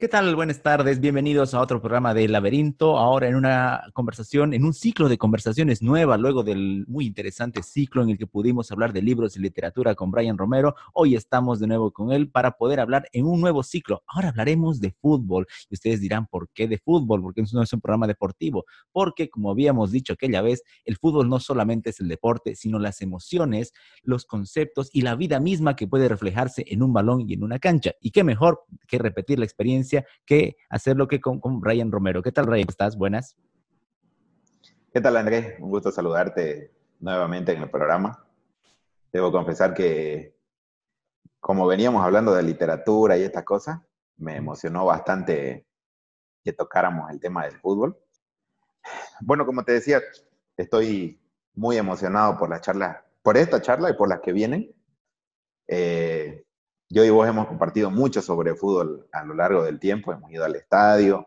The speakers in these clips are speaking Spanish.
¿Qué tal? Buenas tardes, bienvenidos a otro programa de Laberinto. Ahora en una conversación, en un ciclo de conversaciones nueva, luego del muy interesante ciclo en el que pudimos hablar de libros y literatura con Brian Romero. Hoy estamos de nuevo con él para poder hablar en un nuevo ciclo. Ahora hablaremos de fútbol. Y ustedes dirán, ¿por qué de fútbol? Porque no es un programa deportivo. Porque, como habíamos dicho aquella vez, el fútbol no solamente es el deporte, sino las emociones, los conceptos y la vida misma que puede reflejarse en un balón y en una cancha. Y qué mejor que repetir la experiencia que hacerlo que con, con Ryan Romero. ¿Qué tal, Ryan? ¿Estás? Buenas. ¿Qué tal, Andrés? Un gusto saludarte nuevamente en el programa. Debo confesar que, como veníamos hablando de literatura y estas cosas, me emocionó bastante que tocáramos el tema del fútbol. Bueno, como te decía, estoy muy emocionado por la charla, por esta charla y por las que vienen. Eh, yo y vos hemos compartido mucho sobre fútbol a lo largo del tiempo, hemos ido al estadio.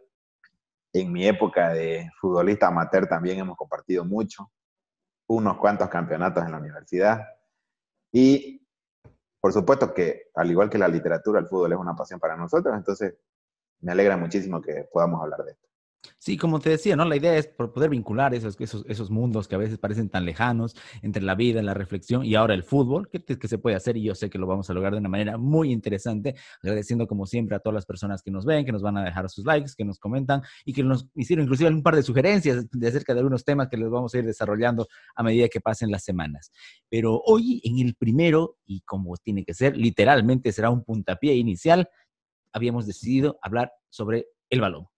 En mi época de futbolista amateur también hemos compartido mucho, unos cuantos campeonatos en la universidad. Y por supuesto que, al igual que la literatura, el fútbol es una pasión para nosotros, entonces me alegra muchísimo que podamos hablar de esto. Sí, como te decía, ¿no? La idea es poder vincular esos, esos, esos mundos que a veces parecen tan lejanos entre la vida, la reflexión y ahora el fútbol, que, que se puede hacer y yo sé que lo vamos a lograr de una manera muy interesante, agradeciendo como siempre a todas las personas que nos ven, que nos van a dejar sus likes, que nos comentan y que nos hicieron inclusive un par de sugerencias de acerca de algunos temas que les vamos a ir desarrollando a medida que pasen las semanas. Pero hoy en el primero, y como tiene que ser, literalmente será un puntapié inicial, habíamos decidido hablar sobre el balón.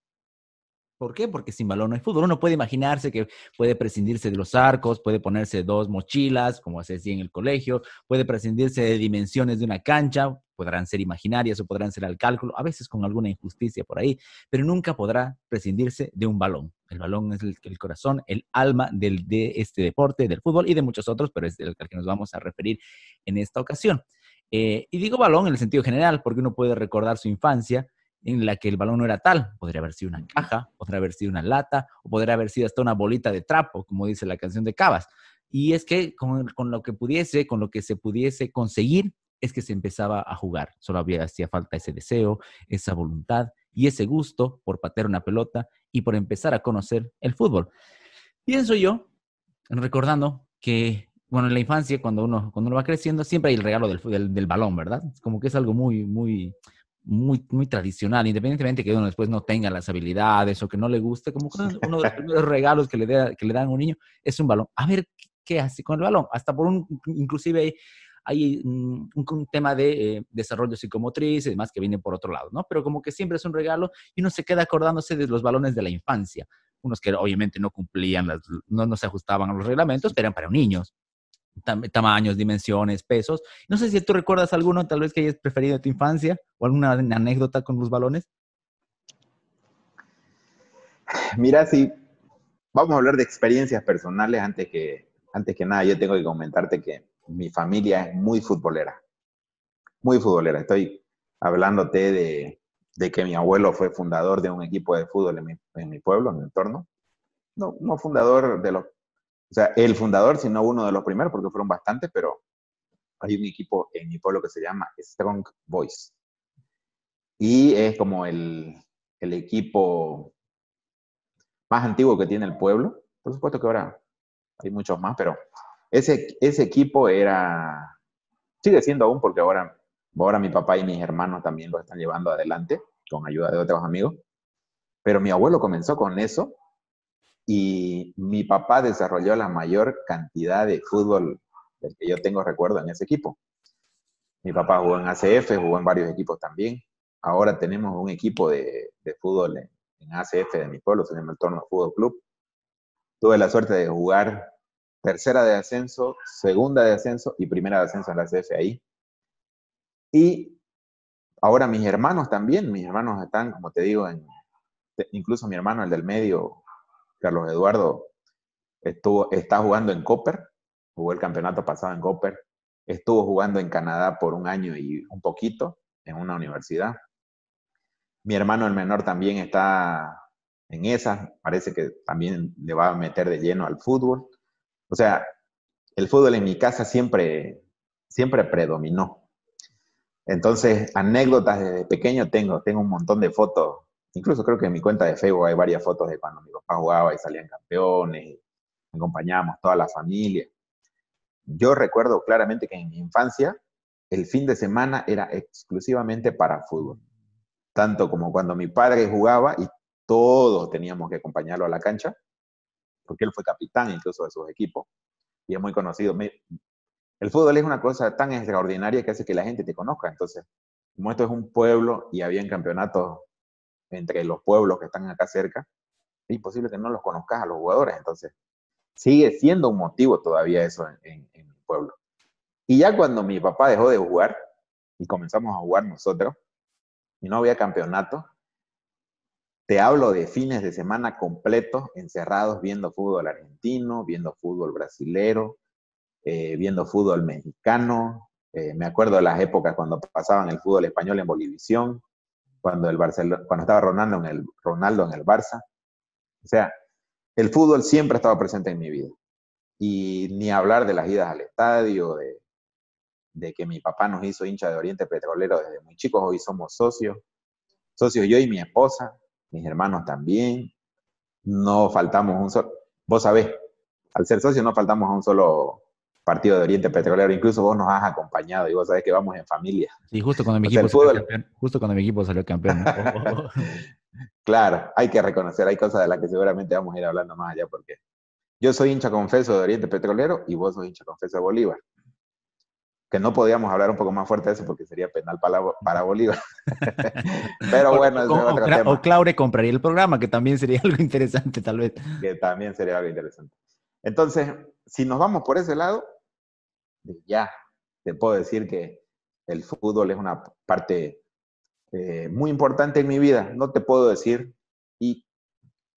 ¿Por qué? Porque sin balón no hay fútbol. Uno puede imaginarse que puede prescindirse de los arcos, puede ponerse dos mochilas, como se decía en el colegio, puede prescindirse de dimensiones de una cancha, podrán ser imaginarias o podrán ser al cálculo, a veces con alguna injusticia por ahí, pero nunca podrá prescindirse de un balón. El balón es el, corazón, el alma del, de este deporte, del fútbol y de muchos otros, pero es el al que nos vamos a referir en esta ocasión. Eh, y digo balón en el sentido general, porque uno puede recordar su infancia en la que el balón no era tal. Podría haber sido una caja, podría haber sido una lata, o podría haber sido hasta una bolita de trapo, como dice la canción de Cabas. Y es que con, lo que pudiese, con lo que se pudiese conseguir, es que se empezaba a jugar. Solo había, hacía falta ese deseo, esa voluntad y ese gusto por patear una pelota y por empezar a conocer el fútbol. Pienso yo, recordando que, bueno, en la infancia, cuando uno, cuando uno va creciendo, siempre hay el regalo del, del, del balón, ¿verdad? Como que es algo muy, muy, muy, muy tradicional, independientemente que uno después no tenga las habilidades o que no le guste, como uno de los primeros regalos que le, que le dan a un niño es un balón. A ver qué hace con el balón. Hasta por un, inclusive hay un, tema de eh, desarrollo psicomotriz y demás que viene por otro lado, ¿no? Pero como que siempre es un regalo y uno se queda acordándose de los balones de la infancia. Unos que obviamente no cumplían, las, no, no se ajustaban a los reglamentos, pero eran para niños tamaños, dimensiones, pesos. No sé si tú recuerdas alguno tal vez que hayas preferido de tu infancia o alguna anécdota con los balones. Mira, si vamos a hablar de experiencias personales antes que, antes que nada, yo tengo que comentarte que mi familia es muy futbolera, muy futbolera. Estoy hablándote de, de que mi abuelo fue fundador de un equipo de fútbol en mi, en mi pueblo, en mi entorno. No, no fundador de los o sea, el fundador, sino uno de los primeros, porque fueron bastantes, pero hay un equipo en mi pueblo que se llama Strong Boys. Y es como el, el equipo más antiguo que tiene el pueblo. Por supuesto que ahora hay muchos más, pero ese, ese equipo era, sigue siendo aún porque ahora, ahora mi papá y mis hermanos también lo están llevando adelante con ayuda de otros amigos. Pero mi abuelo comenzó con eso y mi papá desarrolló la mayor cantidad de fútbol del que yo tengo recuerdo en ese equipo. Mi papá jugó en ACF, jugó en varios equipos también. Ahora tenemos un equipo de, fútbol en, ACF de mi pueblo, se llama el Torno Fútbol Club. Tuve la suerte de jugar tercera de ascenso, segunda de ascenso y primera de ascenso en la ACF ahí. Y ahora mis hermanos también, mis hermanos están, como te digo, en, incluso mi hermano, el del medio, Carlos Eduardo está jugando en Copper, jugó el campeonato pasado en Copper, estuvo jugando en Canadá por un año y un poquito en una universidad. Mi hermano el menor también está en esa, parece que también le va a meter de lleno al fútbol. O sea, el fútbol en mi casa siempre, siempre predominó. Entonces, anécdotas desde pequeño tengo, tengo un montón de fotos. Incluso creo que en mi cuenta de Facebook hay varias fotos de cuando mi papá jugaba y salían campeones, y acompañábamos toda la familia. Yo recuerdo claramente que en mi infancia el fin de semana era exclusivamente para fútbol. Tanto como cuando mi padre jugaba y todos teníamos que acompañarlo a la cancha, porque él fue capitán incluso de sus equipos y es muy conocido. El fútbol es una cosa tan extraordinaria que hace que la gente te conozca. Entonces, como esto es un pueblo y había campeonatos entre los pueblos que están acá cerca, es imposible que no los conozcas a los jugadores. Entonces, sigue siendo un motivo todavía eso en, en, pueblo. Y ya cuando mi papá dejó de jugar y comenzamos a jugar nosotros, y no había campeonato, te hablo de fines de semana completos encerrados viendo fútbol argentino, viendo fútbol brasilero, eh, viendo fútbol mexicano. Eh, me acuerdo de las épocas cuando pasaban el fútbol español en Bolivisión, cuando, el cuando estaba Ronaldo en, el, Ronaldo en el Barça. O sea, el fútbol siempre ha estado presente en mi vida. Y ni hablar de las idas al estadio, de, de que mi papá nos hizo hincha de Oriente Petrolero desde muy chicos, hoy somos socios, socios yo y mi esposa, mis hermanos también. No faltamos un solo, vos sabés, al ser socios no faltamos a un solo partido de Oriente Petrolero, incluso vos nos has acompañado y vos sabés que vamos en familia. Sí, justo cuando mi equipo, salió, campeón, justo cuando mi equipo salió campeón. claro, hay que reconocer, hay cosas de las que seguramente vamos a ir hablando más allá porque yo soy hincha confeso de Oriente Petrolero y vos sos hincha confeso de Bolívar que no podíamos hablar un poco más fuerte de eso porque sería penal para, para Bolívar. Pero bueno, o, es otro tema. O Claure compraría el programa, que también sería algo interesante tal vez. Que también sería algo interesante. Entonces, si nos vamos por ese lado, ya te puedo decir que el fútbol es una parte eh, muy importante en mi vida. No te puedo decir, y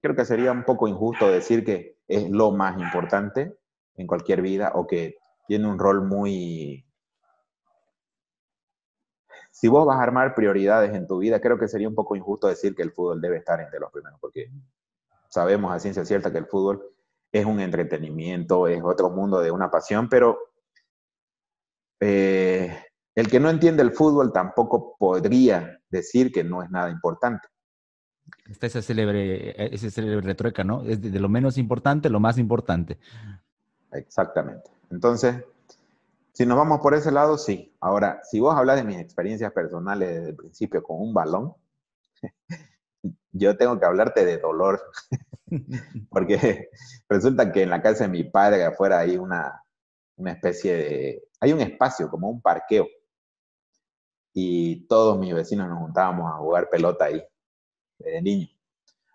creo que sería un poco injusto decir que es lo más importante en cualquier vida o que tiene un rol muy si vos vas a armar prioridades en tu vida, creo que sería un poco injusto decir que el fútbol debe estar entre los primeros, porque sabemos a ciencia cierta que el fútbol es un entretenimiento, es otro mundo de una pasión, pero eh, el que no entiende el fútbol tampoco podría decir que no es nada importante. Está ese célebre, célebre retrueca, ¿no? Es de lo menos importante, lo más importante. Exactamente. Entonces, si nos vamos por ese lado, sí. Ahora, si vos hablas de mis experiencias personales desde el principio con un balón, yo tengo que hablarte de dolor. Porque resulta que en la casa de mi padre afuera hay una, una especie de... Hay un espacio, como un parqueo. Y todos mis vecinos nos juntábamos a jugar pelota ahí, desde niño.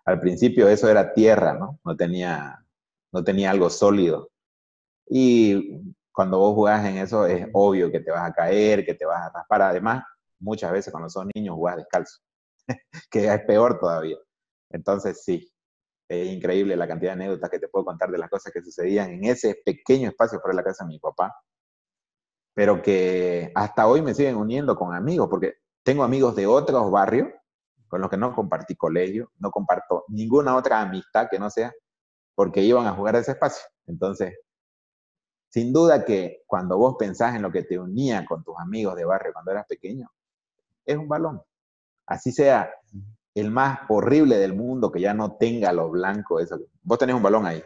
Al principio eso era tierra, ¿no? No tenía, no tenía algo sólido. Y cuando vos jugás en eso es obvio que te vas a caer, que te vas a raspar. Además, muchas veces cuando son niños jugás descalzo, que es peor todavía. Entonces, sí, es increíble la cantidad de anécdotas que te puedo contar de las cosas que sucedían en ese pequeño espacio fuera de la casa de mi papá, pero que hasta hoy me siguen uniendo con amigos, porque tengo amigos de otros barrios con los que no compartí colegio, no comparto ninguna otra amistad que no sea porque iban a jugar a ese espacio. Entonces, sin duda que cuando vos pensás en lo que te unía con tus amigos de barrio cuando eras pequeño, es un balón. Así sea el más horrible del mundo que ya no tenga lo blanco, eso. Vos tenés un balón ahí.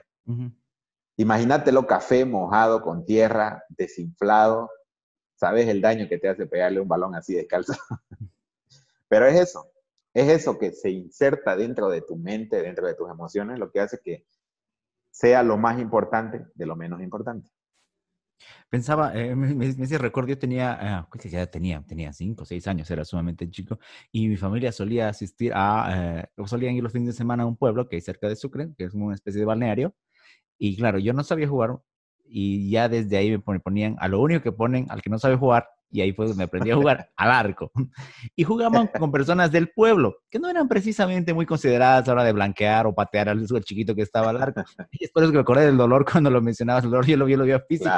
Imagínatelo café mojado con tierra, desinflado. Sabes el daño que te hace pegarle un balón así descalzo. Pero es eso, es eso que se inserta dentro de tu mente, dentro de tus emociones, lo que hace que sea lo más importante de lo menos importante. Pensaba, eh, me, me, recuerdo, yo tenía, ah, ya tenía, tenía cinco seis años, era sumamente chico, y mi familia solía asistir a, eh, solían ir los fines de semana a un pueblo que hay cerca de Sucre, que es una especie de balneario, y claro, yo no sabía jugar, y ya desde ahí me ponían, a lo único que ponen al que no sabe jugar, y ahí fue donde aprendí a jugar al arco. Y jugaban con personas del pueblo, que no eran precisamente muy consideradas a la hora de blanquear o patear al chiquito que estaba al arco. Y es por eso que me acordé del dolor cuando lo mencionabas, el dolor yo lo vi, lo vi físico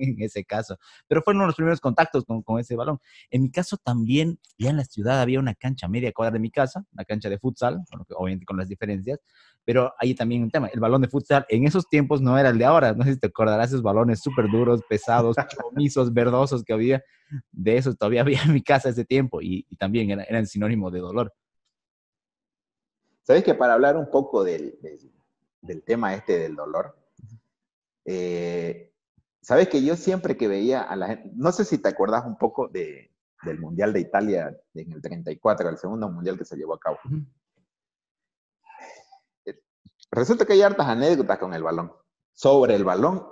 en ese caso. Pero fueron los primeros contactos con, con, ese balón. En mi caso también, ya en la ciudad había una cancha media cuadra de mi casa, una cancha de futsal, obviamente con las diferencias, pero ahí también un tema, el balón de futsal en esos tiempos no era el de ahora, no sé si te acordarás esos balones súper duros, pesados, comisos, verdosos que había, de esos todavía había en mi casa ese tiempo y, también eran, sinónimo de dolor. Sabes que para hablar un poco del, del, tema este del dolor, eh, sabes que yo siempre que veía a la gente, no sé si te acuerdas un poco de, del Mundial de Italia en el 34, el segundo Mundial que se llevó a cabo. Resulta que hay hartas anécdotas con el balón, sobre el balón,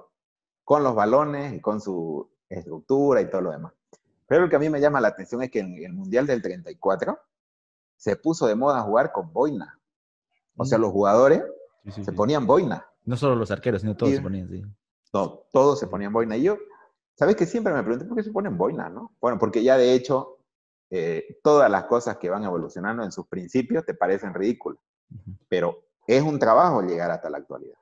con los balones y con su estructura y todo lo demás. Pero lo que a mí me llama la atención es que en el Mundial del 34 se puso de moda jugar con boina. O sea, mm. los jugadores se ponían boina. No solo los arqueros, sino todos se ponían, sí. No, todos se ponían boina. Y yo, ¿sabes que Siempre me pregunté por qué se ponen boina, ¿no? Bueno, porque ya de hecho, eh, todas las cosas que van evolucionando en sus principios te parecen ridículas. Pero es un trabajo llegar hasta la actualidad.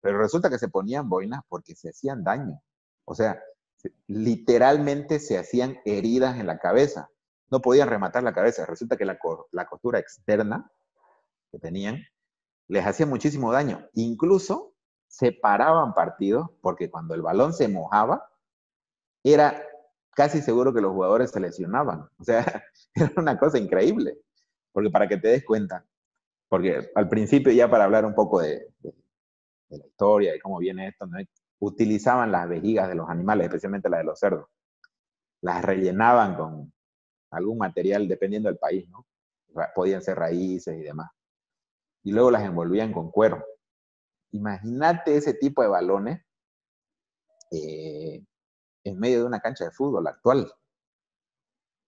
Pero resulta que se ponían boinas porque se hacían daño. O sea, literalmente se hacían heridas en la cabeza. No podían rematar la cabeza. Resulta que la, costura externa que tenían les hacía muchísimo daño. Incluso separaban partidos porque cuando el balón se mojaba, era casi seguro que los jugadores se lesionaban. O sea, era una cosa increíble. Porque para que te des cuenta, porque al principio ya para hablar un poco de, la historia y cómo viene esto, utilizaban las vejigas de los animales, especialmente las de los cerdos. Las rellenaban con algún material dependiendo del país, ¿no? Podían ser raíces y demás. Y luego las envolvían con cuero. Imagínate ese tipo de balones eh, en medio de una cancha de fútbol actual.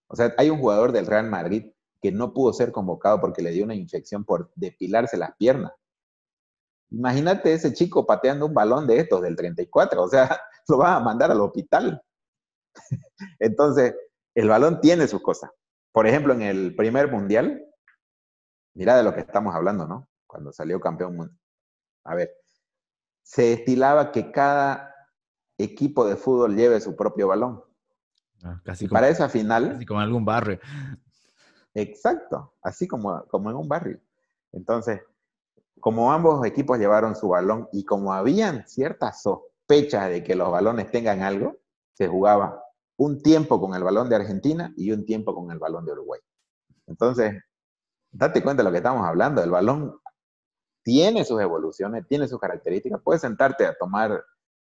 O sea, hay un jugador del Real Madrid que no pudo ser convocado porque le dio una infección por depilarse las piernas. Imagínate ese chico pateando un balón de estos del 34, o sea, lo va a mandar al hospital. Entonces, el balón tiene sus cosas. Por ejemplo, en el primer mundial, mira de lo que estamos hablando, ¿no? Cuando salió campeón. A ver, se estilaba que cada equipo de fútbol lleve su propio balón. Ah, casi para esa final. Casi como algún barrio. Exacto, así como, como en un barrio. Entonces, como ambos equipos llevaron su balón y como habían ciertas sospechas de que los balones tengan algo, se jugaba un tiempo con el balón de Argentina y un tiempo con el balón de Uruguay. Entonces, date cuenta de lo que estamos hablando. El balón tiene sus evoluciones, tiene sus características. Puedes sentarte a tomar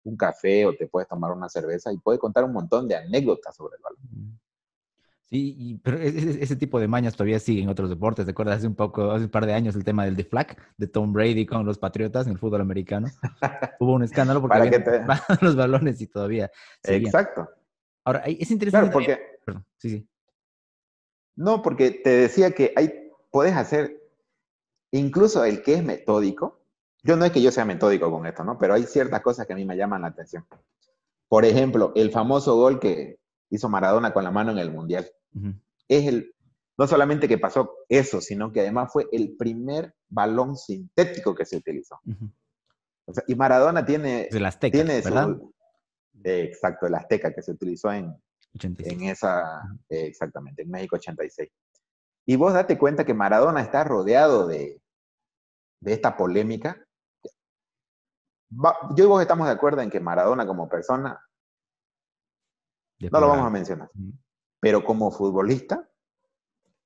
un café o te puedes tomar una cerveza y puedes contar un montón de anécdotas sobre el balón. Sí, pero e, e, ese, tipo de mañas todavía sigue en otros deportes. ¿Te acuerdas hace un poco, hace un par de años el tema del deflag de Tom Brady con los Patriotas en el fútbol americano? Hubo un escándalo porque habían los balones y todavía. Exacto. Ahora, es interesante. porque. sí, sí. No, porque te decía que hay, puedes hacer, incluso el que es metódico. Yo no es que yo sea metódico con esto, ¿no? Pero hay ciertas cosas que a mí me llaman la atención. Por ejemplo, el famoso gol que, hizo Maradona con la mano en el Mundial. Es el, no solamente que pasó eso, sino que además fue el primer balón sintético que se utilizó. y Maradona tiene... El Azteca, tiene ¿verdad? exacto, el Azteca que se utilizó en, en esa... exactamente, en México 86. Y vos date cuenta que Maradona está rodeado de, de esta polémica. yo y vos estamos de acuerdo en que Maradona como persona no lo vamos a mencionar. Pero como futbolista,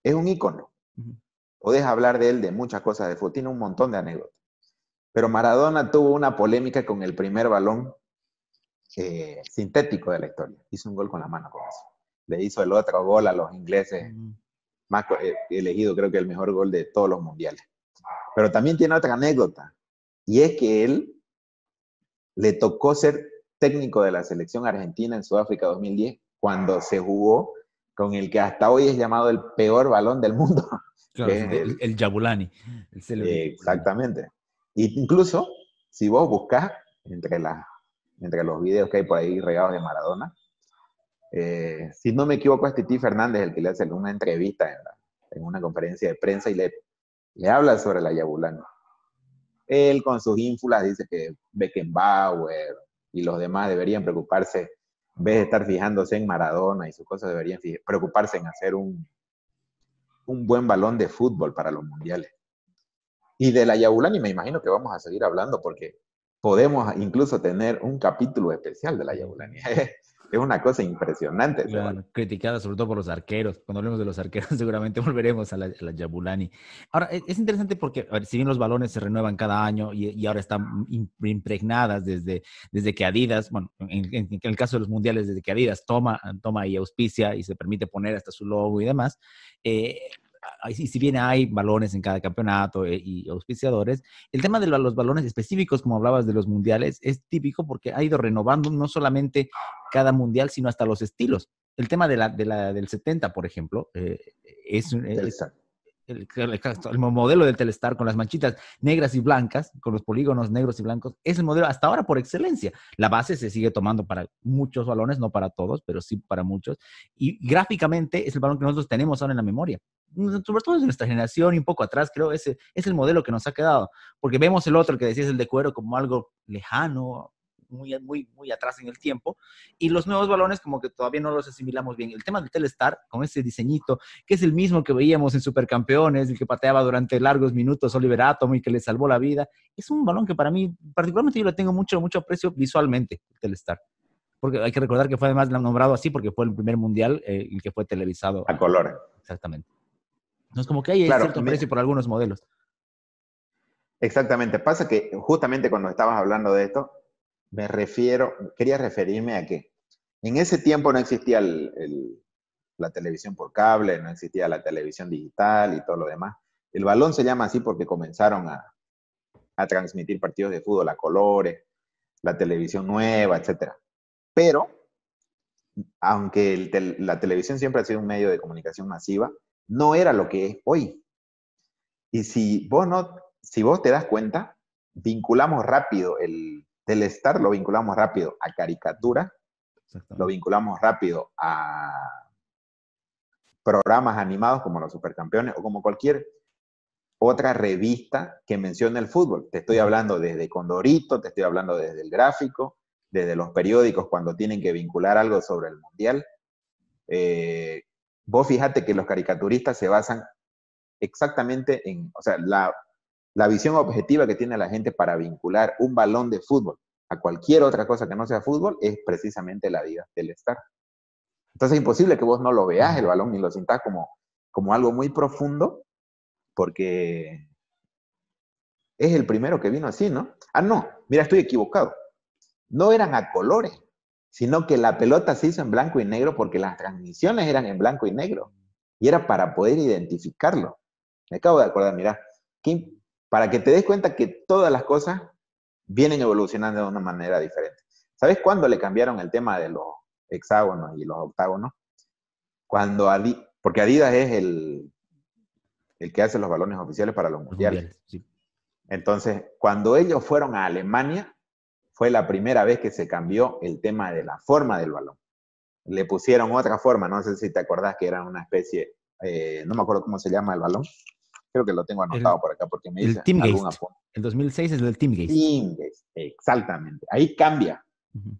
es un ícono. Podés hablar de él de muchas cosas de fútbol, tiene un montón de anécdotas. Pero Maradona tuvo una polémica con el primer balón eh, sintético de la historia. Hizo un gol con la mano con eso. Le hizo el otro gol a los ingleses, más eh, elegido creo que el mejor gol de todos los mundiales. Pero también tiene otra anécdota, y es que él le tocó ser técnico de la selección argentina en Sudáfrica 2010, cuando se jugó con el que hasta hoy es llamado el peor balón del mundo. el, el, Yabulani. exactamente. incluso, si vos buscás entre, entre los videos que hay por ahí regados de Maradona, eh, si no me equivoco, es Titi Fernández el que le hace una entrevista en, una conferencia de prensa y le, le habla sobre la Yabulani. Él con sus ínfulas dice que Beckenbauer, y los demás deberían preocuparse, en vez de estar fijándose en Maradona y sus cosas, deberían preocuparse en hacer un, un buen balón de fútbol para los mundiales. Y de la Yabulani me imagino que vamos a seguir hablando porque podemos incluso tener un capítulo especial de la Yabulani. es una cosa impresionante. criticada sobre todo por los arqueros. Cuando hablemos de los arqueros, seguramente volveremos a la, a Yabulani. Ahora, e, es interesante porque, a ver, si bien los balones se renuevan cada año y, ahora están impregnadas desde, desde que Adidas, bueno, en, el caso de los mundiales, desde que Adidas toma, toma y auspicia y se permite poner hasta su logo y demás, eh, y si bien hay balones en cada campeonato eh, y auspiciadores, el tema de los balones específicos, como hablabas de los mundiales, es típico porque ha ido renovando no solamente cada mundial, sino hasta los estilos. El tema de la, de la del 70, por ejemplo, eh, es, es, el, el, modelo del Telestar con las manchitas negras y blancas, con los polígonos negros y blancos, es el modelo hasta ahora por excelencia. La base se sigue tomando para muchos balones, no para todos, pero sí para muchos. Y gráficamente es el balón que nosotros tenemos ahora en la memoria. Sobre todo en nuestra generación y un poco atrás, creo, ese es el modelo que nos ha quedado. Porque vemos el otro, que decías el de cuero, como algo lejano, muy, muy, muy atrás en el tiempo. Y los nuevos balones como que todavía no los asimilamos bien. El tema del Telestar, con ese diseñito, que es el mismo que veíamos en Supercampeones, el que pateaba durante largos minutos Oliver Atom y que le salvó la vida, es un balón que para mí, particularmente yo le tengo mucho, mucho aprecio visualmente, el Telestar. Porque hay que recordar que fue además nombrado así porque fue el primer mundial eh, el que fue televisado. A colores. Exactamente. Entonces, como que hay cierto precio por algunos modelos. Exactamente. Pasa que justamente cuando estabas hablando de esto, me refiero, quería referirme a que en ese tiempo no existía la televisión por cable, no existía la televisión digital y todo lo demás. El balón se llama así porque comenzaron a, transmitir partidos de fútbol a colores, la televisión nueva, etc. Pero, aunque la televisión siempre ha sido un medio de comunicación masiva, no era lo que es hoy. Y si vos, no, si vos te das cuenta, vinculamos rápido el, Telestar lo vinculamos rápido a caricatura, lo vinculamos rápido a programas animados como los Supercampeones o como cualquier otra revista que mencione el fútbol. Te estoy hablando desde Condorito, te estoy hablando desde el gráfico, desde los periódicos cuando tienen que vincular algo sobre el Mundial. Eh, vos fíjate que los caricaturistas se basan exactamente en, o sea, la la visión objetiva que tiene la gente para vincular un balón de fútbol a cualquier otra cosa que no sea fútbol es precisamente la vida del estar. Entonces es imposible que vos no lo veas el balón ni lo sintas como, como algo muy profundo, porque es el primero que vino así, ¿no? Ah, no, mira, estoy equivocado. No eran a colores, sino que la pelota se hizo en blanco y negro porque las transmisiones eran en blanco y negro. Y era para poder identificarlo. Me acabo de acordar, mira, qué, para que te des cuenta que todas las cosas vienen evolucionando de una manera diferente. ¿Sabes cuándo le cambiaron el tema de los hexágonos y los octágonos? Cuando Adidas, porque Adidas es el, el que hace los balones oficiales para los mundiales. Entonces, cuando ellos fueron a Alemania, fue la primera vez que se cambió el tema de la forma del balón. Le pusieron otra forma, no sé si te acordás que era una especie, eh, no me acuerdo cómo se llama el balón, Creo que lo tengo anotado por acá porque me dice algún El 2006 es el Teamgate. Teamgate, exactamente. Ahí cambia.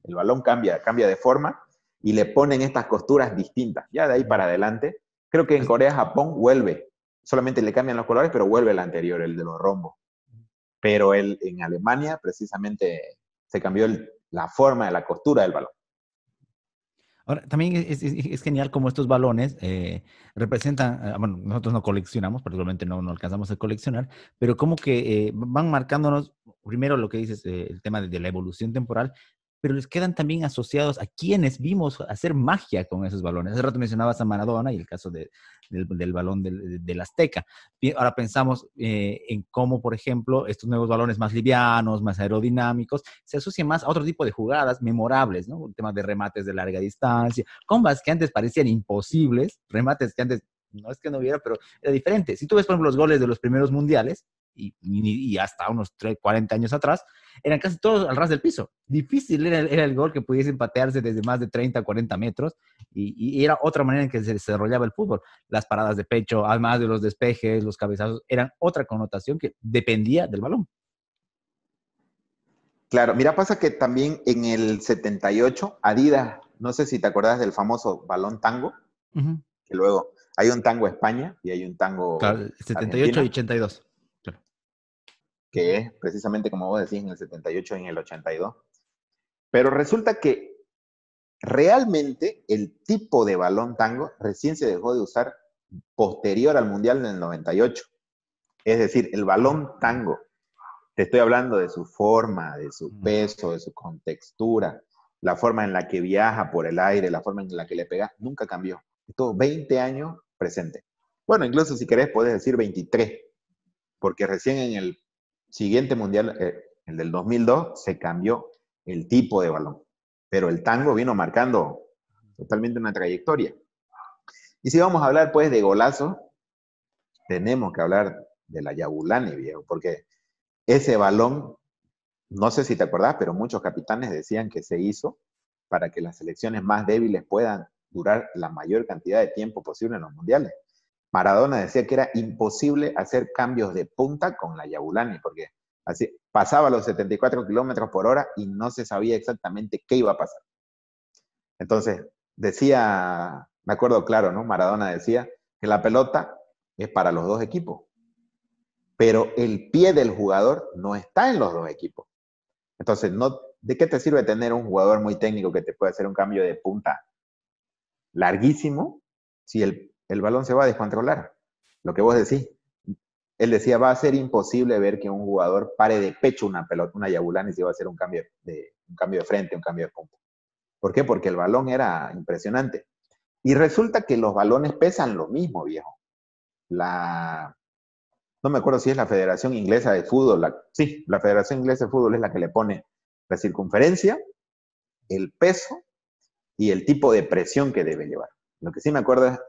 El balón cambia, cambia de forma y le ponen estas costuras distintas. Ya de ahí para adelante, creo que en Corea, Japón vuelve. Solamente le cambian los colores, pero vuelve el anterior, el de los rombos. Pero el, en Alemania, precisamente, se cambió la forma de la costura del balón. Ahora, también es, genial como estos balones eh, representan, ah, bueno, nosotros no coleccionamos, particularmente no, no alcanzamos a coleccionar, pero como que eh, van marcándonos, primero lo que dices, eh, el tema de, la evolución temporal, pero les quedan también asociados a quienes vimos hacer magia con esos balones. Hace rato mencionabas a Maradona y el caso del, balón del, Azteca. Ahora pensamos eh, en cómo, por ejemplo, estos nuevos balones más livianos, más aerodinámicos, se asocian más a otro tipo de jugadas memorables, ¿no? El tema de remates de larga distancia, combas que antes parecían imposibles, remates que antes no es que no hubiera, pero era diferente. Si tú ves, por ejemplo, los goles de los primeros mundiales, y, hasta unos 3, 40 años atrás, eran casi todos al ras del piso. Difícil era, el gol que pudiese patearse desde más de 30, 40 metros y, era otra manera en que se desarrollaba el fútbol. Las paradas de pecho, además de los despejes, los cabezazos, eran otra connotación que dependía del balón. Claro, mira, pasa que también en el 78, Adidas, no sé si te acordás del famoso balón tango, que luego hay un tango España y hay un tango. Claro, 78 y 82. Que es precisamente como vos decís en el 78 y en el 82. Pero resulta que realmente el tipo de balón tango recién se dejó de usar posterior al Mundial del 98. Es decir, el balón tango, te estoy hablando de su forma, de su peso, de su contextura, la forma en la que viaja por el aire, la forma en la que le pega, nunca cambió. Estuvo 20 años presente. Bueno, incluso si querés, puedes decir 23, porque recién en el siguiente mundial, eh, el del 2002, se cambió el tipo de balón. Pero el tango vino marcando totalmente una trayectoria. Y si vamos a hablar pues de golazo, tenemos que hablar de la Yabulani, viejo, porque ese balón, no sé si te acordás, pero muchos capitanes decían que se hizo para que las selecciones más débiles puedan durar la mayor cantidad de tiempo posible en los mundiales. Maradona decía que era imposible hacer cambios de punta con la Yabulani, porque así pasaba los 74 kilómetros por hora y no se sabía exactamente qué iba a pasar. Entonces, decía, me acuerdo claro, ¿no? Maradona decía que la pelota es para los dos equipos, pero el pie del jugador no está en los dos equipos. Entonces, no, ¿de qué te sirve tener un jugador muy técnico que te puede hacer un cambio de punta larguísimo si el, balón se va a descontrolar. Lo que vos decís. Él decía, va a ser imposible ver que un jugador pare de pecho una pelota, una yabulani, si va a hacer un cambio de, un cambio de frente, un cambio de punto. ¿Por qué? Porque el balón era impresionante. Y resulta que los balones pesan lo mismo, viejo. La, no me acuerdo si es la Federación Inglesa de Fútbol, la, sí, la Federación Inglesa de Fútbol es la que le pone la circunferencia, el peso y el tipo de presión que debe llevar. Lo que sí me acuerdo es,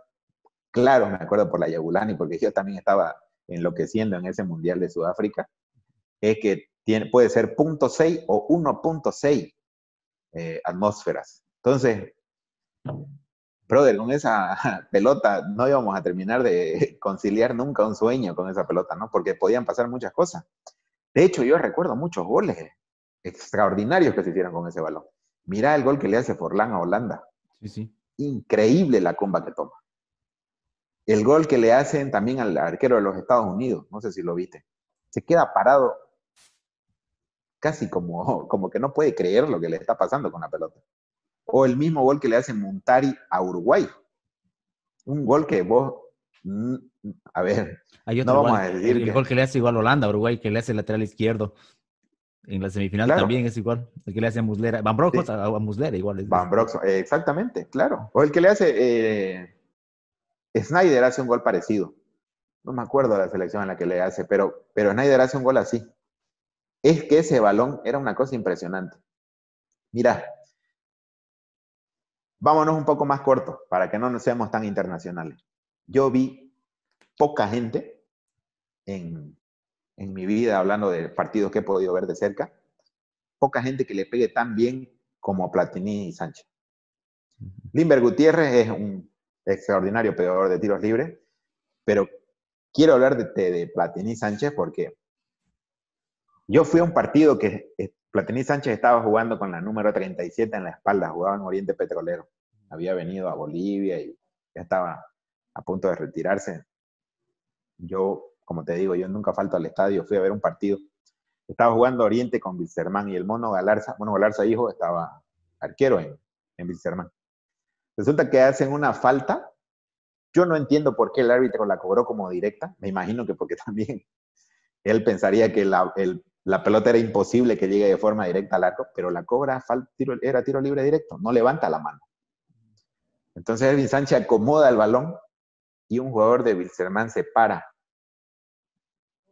claro, me acuerdo por la Yabulani, porque yo también estaba enloqueciendo en ese Mundial de Sudáfrica, es que tiene, puede ser 0.6 o 1.6 eh, atmósferas. Entonces, brother, con esa pelota no íbamos a terminar de conciliar nunca un sueño con esa pelota, ¿no? Porque podían pasar muchas cosas. De hecho, yo recuerdo muchos goles extraordinarios que se hicieron con ese balón. Mira el gol que le hace Forlán a Holanda. Sí, sí. Increíble la comba que toma. El gol que le hacen también al arquero de los Estados Unidos, no sé si lo viste. Se queda parado casi como, como que no puede creer lo que le está pasando con la pelota. O el mismo gol que le hace Montari a Uruguay. Un gol que vos, mm, a ver, no vamos a decir el, gol que le hace igual a Holanda, Uruguay, que le hace el lateral izquierdo. En la semifinal también es igual. El que le hace a Muslera. Van Broncos a, Muslera igual. Van Broncos, exactamente, claro. O el que le hace. Eh, Snyder hace un gol parecido. No me acuerdo de la selección en la que le hace, pero, pero Snyder hace un gol así. Es que ese balón era una cosa impresionante. Mira, vámonos un poco más corto para que no nos seamos tan internacionales. Yo vi poca gente en, en mi vida, hablando de partidos que he podido ver de cerca, poca gente que le pegue tan bien como Platini y Sánchez. Limber Gutiérrez es un extraordinario pegador de tiros libres, pero quiero hablar de, de Platini Sánchez porque yo fui a un partido que eh, Platini Sánchez estaba jugando con la número 37 en la espalda, jugaba en Oriente Petrolero. Había venido a Bolivia y ya estaba a punto de retirarse. Yo como te digo, yo nunca falto al estadio, fui a ver un partido. Estaba jugando Oriente con Wilstermann y el Mono Galarza, Mono Galarza hijo, estaba arquero en, en. Resulta que hacen una falta. Yo no entiendo por qué el árbitro la cobró como directa. Me imagino que porque también él pensaría que la, pelota era imposible que llegue de forma directa al arco, pero la cobra era tiro libre directo, no levanta la mano. Entonces Elvin Sánchez acomoda el balón y un jugador de Wilstermann se para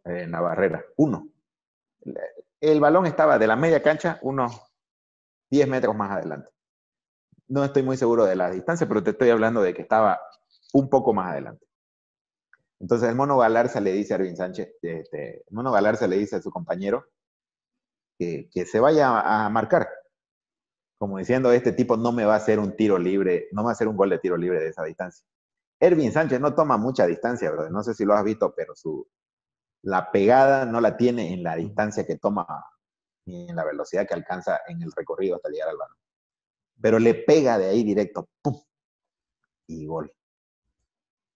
en la barrera, uno. El balón estaba de la media cancha unos 10 metros más adelante. No estoy muy seguro de la distancia, pero te estoy hablando de que estaba un poco más adelante. Entonces el mono Galarza le dice a Arvin Sánchez, este, el mono Galarza le dice a su compañero que, que, se vaya a marcar, como diciendo, este tipo no me va a hacer un tiro libre, no me va a hacer un gol de tiro libre de esa distancia. Ervin Sánchez no toma mucha distancia, brother. No sé si lo has visto, pero su, la pegada no la tiene en la distancia que toma ni en la velocidad que alcanza en el recorrido hasta llegar al balón. Pero le pega de ahí directo, ¡pum! Y gol.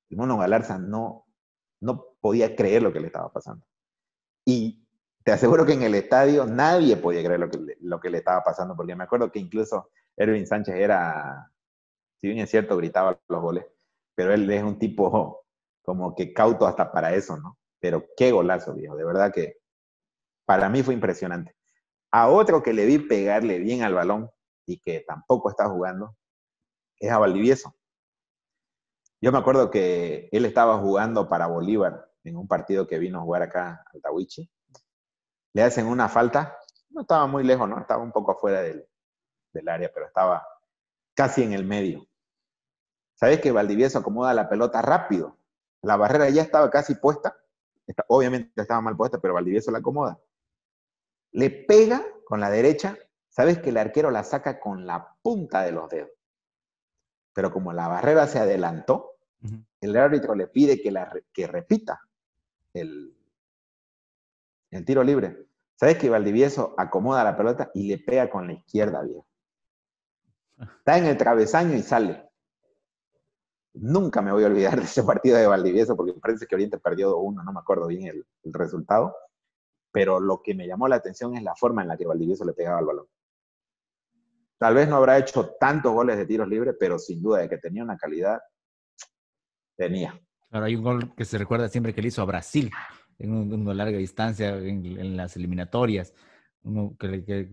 Y Mono Galarza no, no podía creer lo que le estaba pasando. Y te aseguro que en el estadio nadie podía creer lo que, lo que le estaba pasando, porque me acuerdo que incluso Erwin Sánchez era, si bien es cierto, gritaba los goles, pero él es un tipo como que cauto hasta para eso, ¿no? Pero qué golazo, viejo, de verdad que para mí fue impresionante. A otro que le vi pegarle bien al balón y que tampoco está jugando es a Valdivieso. Yo me acuerdo que él estaba jugando para Bolívar en un partido que vino a jugar acá al Tawichi. Le hacen una falta, no estaba muy lejos, ¿no? Estaba un poco afuera del, del área, pero estaba casi en el medio. ¿Sabes que Valdivieso acomoda la pelota rápido? La barrera ya estaba casi puesta, obviamente estaba mal puesta, pero Valdivieso la acomoda. Le pega con la derecha, sabes que el arquero la saca con la punta de los dedos. Pero como la barrera se adelantó, el árbitro le pide que, la, que repita el, el tiro libre. ¿Sabes que Valdivieso acomoda la pelota y le pega con la izquierda, viejo? Está en el travesaño y sale. Nunca me voy a olvidar de ese partido de Valdivieso porque parece que Oriente perdió 2-1, no me acuerdo bien el, resultado. Pero lo que me llamó la atención es la forma en la que Valdivieso le pegaba al balón. Tal vez no habrá hecho tantos goles de tiros libres, pero sin duda de que tenía una calidad, tenía. Claro, hay un gol que se recuerda siempre que le hizo a Brasil en una larga distancia en las eliminatorias uno que,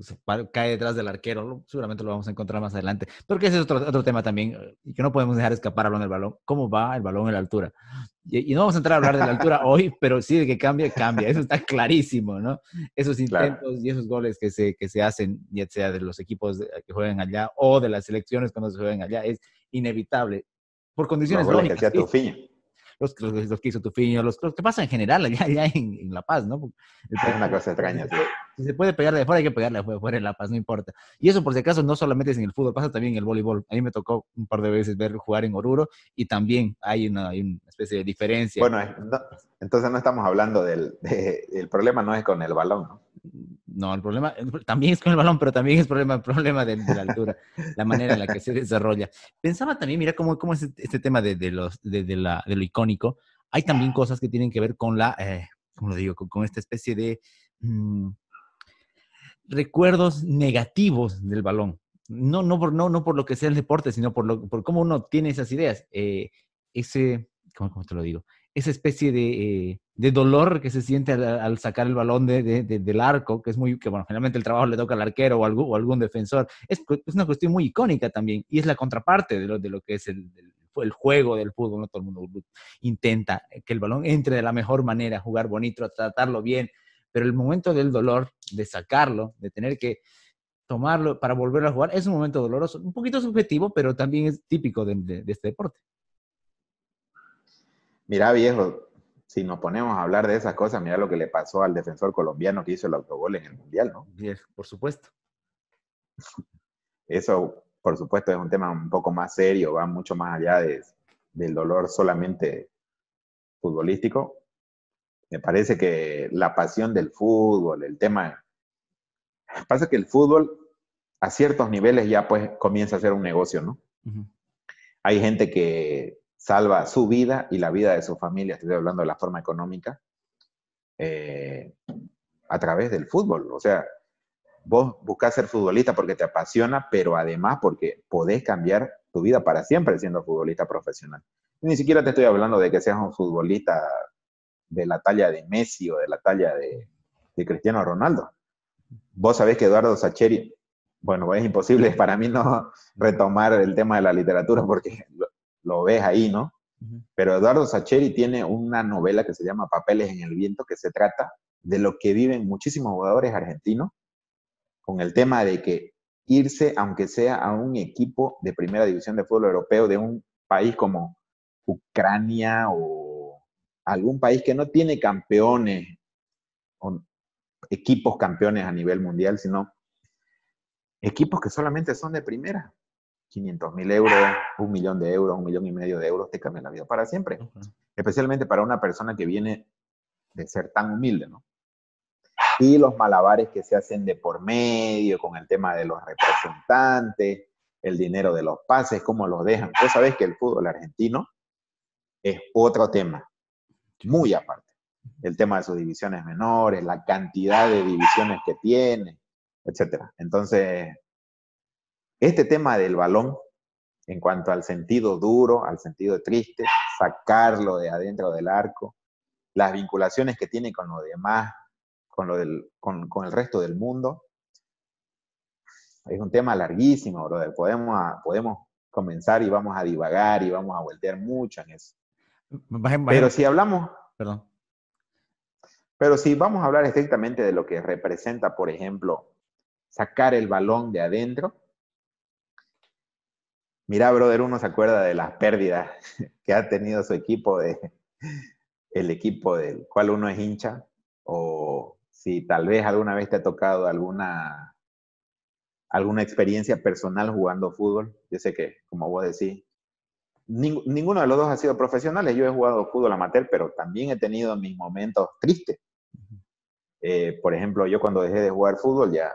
cae detrás del arquero, seguramente lo vamos a encontrar más adelante. Porque ese es otro, otro tema también, eh, y que no podemos dejar escapar hablando del balón. ¿Cómo va el balón en la altura? Y, no vamos a entrar a hablar de la altura hoy, pero sí de que cambia, cambia. Eso está clarísimo, ¿no? Esos intentos y esos goles que se, que se hacen, ya sea de los equipos que juegan allá o de las selecciones cuando se juegan allá, es inevitable. Por condiciones lógicas los, los, que hizo Tufiño, los, los, que pasa en general allá, allá en, La Paz, ¿no? Es una cosa extraña, sí. Si se puede pegarle de fuera, hay que pegarle de fuera en La Paz, no importa. Y eso, por si acaso, no solamente es en el fútbol, pasa también en el voleibol. A mí me tocó un par de veces ver jugar en Oruro y también hay una, hay una especie de diferencia. Bueno, entonces no estamos hablando del el problema, no es con el balón, ¿no? No, el problema también es con el balón, pero también es problema, el problema de, la altura, la manera en la que se desarrolla. Pensaba también, mira cómo, cómo es este tema de, de los, de, la, de, lo icónico. Hay también cosas que tienen que ver con la, eh, ¿cómo lo digo? Con, esta especie de mm, recuerdos negativos del balón. No, no, por, no, no por lo que sea el deporte, sino por, lo, por cómo uno tiene esas ideas. Eh, ese, ¿cómo, ¿cómo, te lo digo? esa especie de, de dolor que se siente al, sacar el balón de, del arco, que es muy, que bueno, generalmente el trabajo le toca al arquero o, algún, o algún defensor, es, una cuestión muy icónica también, y es la contraparte de lo, de lo que es el, el, juego del fútbol, ¿no? Todo el mundo intenta que el balón entre de la mejor manera, jugar bonito, tratarlo bien, pero el momento del dolor, de sacarlo, de tener que tomarlo para volver a jugar, es un momento doloroso, un poquito subjetivo, pero también es típico de este deporte. Mira, viejo, si nos ponemos a hablar de esas cosas, mira lo que le pasó al defensor colombiano que hizo el autogol en el Mundial, ¿no? por supuesto. Eso, por supuesto, es un tema un poco más serio, va mucho más allá del dolor solamente futbolístico. Me parece que la pasión del fútbol, el tema... Pasa que el fútbol a ciertos niveles ya pues comienza a ser un negocio, ¿no? Hay gente que salva su vida y la vida de su familia, estoy hablando de la forma económica, eh, a través del fútbol. O sea, vos buscas ser futbolista porque te apasiona, pero además porque podés cambiar tu vida para siempre siendo futbolista profesional. ni siquiera te estoy hablando de que seas un futbolista de la talla de Messi o de la talla de, Cristiano Ronaldo. Vos sabés que Eduardo Sacheri, bueno, es imposible para mí no retomar el tema de la literatura porque lo ves ahí, ¿no? Pero Eduardo Sacheri tiene una novela que se llama Papeles en el Viento, que se trata de lo que viven muchísimos jugadores argentinos con el tema de que irse, aunque sea a un equipo de primera división de fútbol europeo de un país como Ucrania o algún país que no tiene campeones o equipos campeones a nivel mundial, sino equipos que solamente son de primera. 500 mil euros, un millón de euros, un millón y medio de euros, te cambian la vida para siempre. Especialmente para una persona que viene de ser tan humilde, ¿no? y los malabares que se hacen de por medio con el tema de los representantes, el dinero de los pases, cómo los dejan. Vos sabés que el fútbol argentino es otro tema, muy aparte. El tema de sus divisiones menores, la cantidad de divisiones que tiene, etc. Entonces, este tema del balón, en cuanto al sentido duro, al sentido triste, sacarlo de adentro del arco, las vinculaciones que tiene con lo demás, con, lo del, con, con el resto del mundo, es un tema larguísimo, brother. Podemos, podemos comenzar y vamos a divagar y vamos a voltear mucho en eso. Pero si hablamos... Perdón. Pero si vamos a hablar estrictamente de lo que representa, por ejemplo, sacar el balón de adentro, mira, brother, uno se acuerda de las pérdidas que ha tenido su equipo, de, el equipo del cual uno es hincha, o si tal vez alguna vez te ha tocado alguna alguna experiencia personal jugando fútbol. Yo sé que, como vos decís, ninguno de los dos ha sido profesionales. Yo he jugado fútbol amateur, pero también he tenido mis momentos tristes. Eh, por ejemplo, yo cuando dejé de jugar fútbol ya,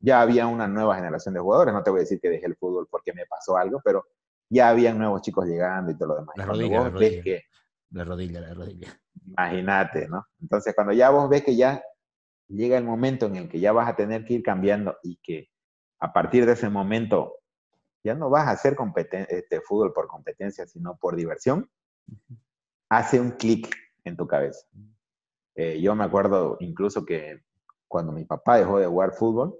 ya había una nueva generación de jugadores. No te voy a decir que dejé el fútbol porque me pasó algo, pero ya habían nuevos chicos llegando y todo lo demás. La rodilla, la rodilla. la rodilla, la rodilla. Imagínate, ¿no? Entonces, cuando ya vos ves que ya llega el momento en el que ya vas a tener que ir cambiando y que a partir de ese momento ya no vas a hacer este, fútbol por competencia, sino por diversión, hace un clic en tu cabeza. Eh, yo me acuerdo incluso que cuando mi papá dejó de jugar fútbol,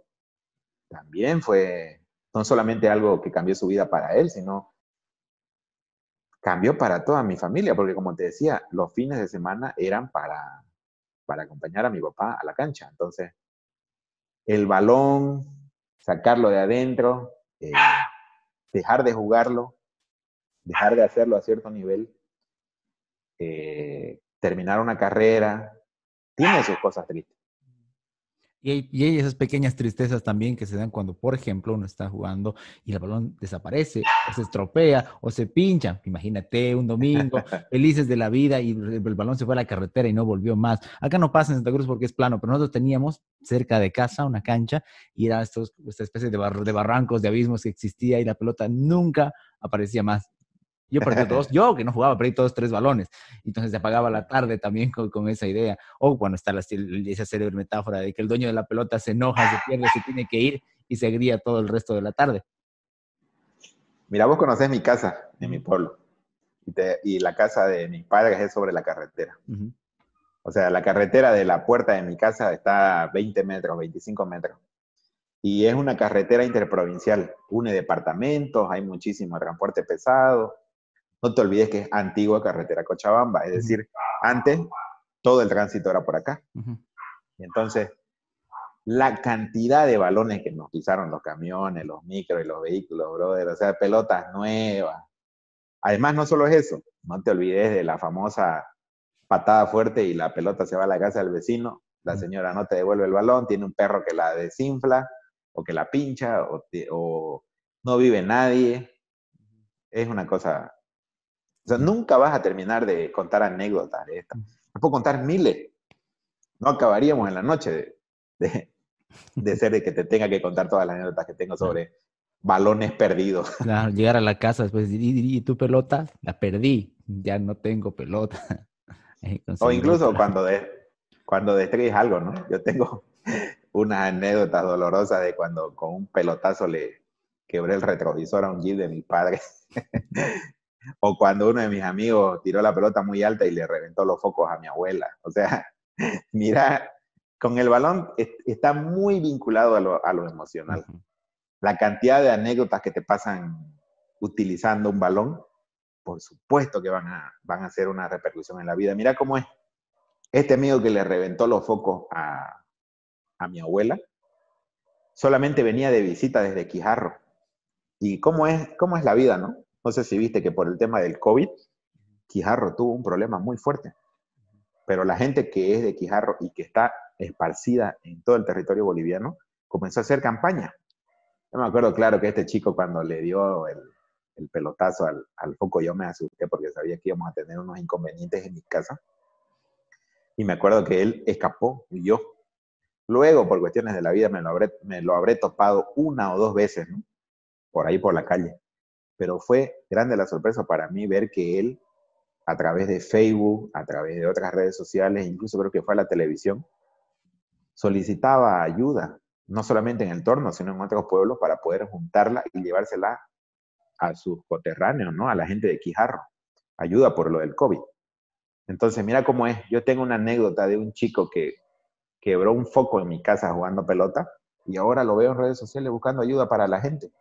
también fue no solamente algo que cambió su vida para él, sino cambió para toda mi familia, porque como te decía, los fines de semana eran para, para acompañar a mi papá a la cancha. Entonces, el balón, sacarlo de adentro, eh, dejar de jugarlo, dejar de hacerlo a cierto nivel, eh, terminar una carrera, tiene sus cosas tristes. Y hay, esas pequeñas tristezas también que se dan cuando, por ejemplo, uno está jugando y el balón desaparece, o se estropea, o se pincha. Imagínate un domingo, felices de la vida y el, balón se fue a la carretera y no volvió más. Acá no pasa en Santa Cruz porque es plano, pero nosotros teníamos cerca de casa una cancha y era estos, esta especie de, de barrancos, de abismos que existía y la pelota nunca aparecía más. Yo perdí todos, yo que no jugaba, perdí todos tres balones. Entonces se apagaba la tarde también con, esa idea. O cuando está la, esa célebre metáfora de que el dueño de la pelota se enoja, se pierde, se tiene que ir y se agría todo el resto de la tarde. Mira, vos conocés mi casa en mi pueblo. Y, la casa de mis padres es sobre la carretera. O sea, la carretera de la puerta de mi casa está a 20 metros, 25 metros. Y es una carretera interprovincial. Une departamentos, hay muchísimo transporte pesado no te olvides que es antigua carretera Cochabamba, es decir, antes todo el tránsito era por acá. Entonces, la cantidad de balones que nos pisaron los camiones, los micros y los vehículos, brother, o sea, pelotas nuevas. Además, no solo es eso, no te olvides de la famosa patada fuerte y la pelota se va a la casa del vecino, la señora no te devuelve el balón, tiene un perro que la desinfla o que la pincha o, o no vive nadie. Es una cosa o sea, nunca vas a terminar de contar anécdotas de estas. puedo contar miles. No acabaríamos en la noche de, de, ser de que te tenga que contar todas las anécdotas que tengo sobre balones perdidos. Claro, llegar a la casa después y, tu pelota la perdí, ya no tengo pelota. o incluso cuando, de, cuando destruyes algo, ¿no? Yo tengo una anécdota dolorosa de cuando con un pelotazo le quebré el retrovisor a un jeep de mi padre. O cuando uno de mis amigos tiró la pelota muy alta y le reventó los focos a mi abuela. O sea, mira, con el balón está muy vinculado a lo, emocional. La cantidad de anécdotas que te pasan utilizando un balón, por supuesto que van a, van a hacer una repercusión en la vida. Mira cómo es. Este amigo que le reventó los focos a, a mi abuela, solamente venía de visita desde Quijarro. ¿Y cómo es, cómo es la vida, no? No sé si viste que por el tema del COVID, Quijarro tuvo un problema muy fuerte. Pero la gente que es de Quijarro y que está esparcida en todo el territorio boliviano, comenzó a hacer campaña. Yo me acuerdo claro que este chico cuando le dio el, pelotazo al, al, foco, yo me asusté porque sabía que íbamos a tener unos inconvenientes en mi casa. Y me acuerdo que él escapó, huyó. Luego, por cuestiones de la vida, me lo habré, topado una o dos veces. Por ahí por la calle. Pero fue grande la sorpresa para mí ver que él, a través de Facebook, a través de otras redes sociales, incluso creo que fue a la televisión, solicitaba ayuda, no solamente en el torno, sino en otros pueblos, para poder juntarla y llevársela a sus coterráneos, ¿no? A la gente de Quijarro. Ayuda por lo del COVID. Entonces, mira cómo es. Yo tengo una anécdota de un chico que quebró un foco en mi casa jugando pelota y ahora lo veo en redes sociales buscando ayuda para la gente.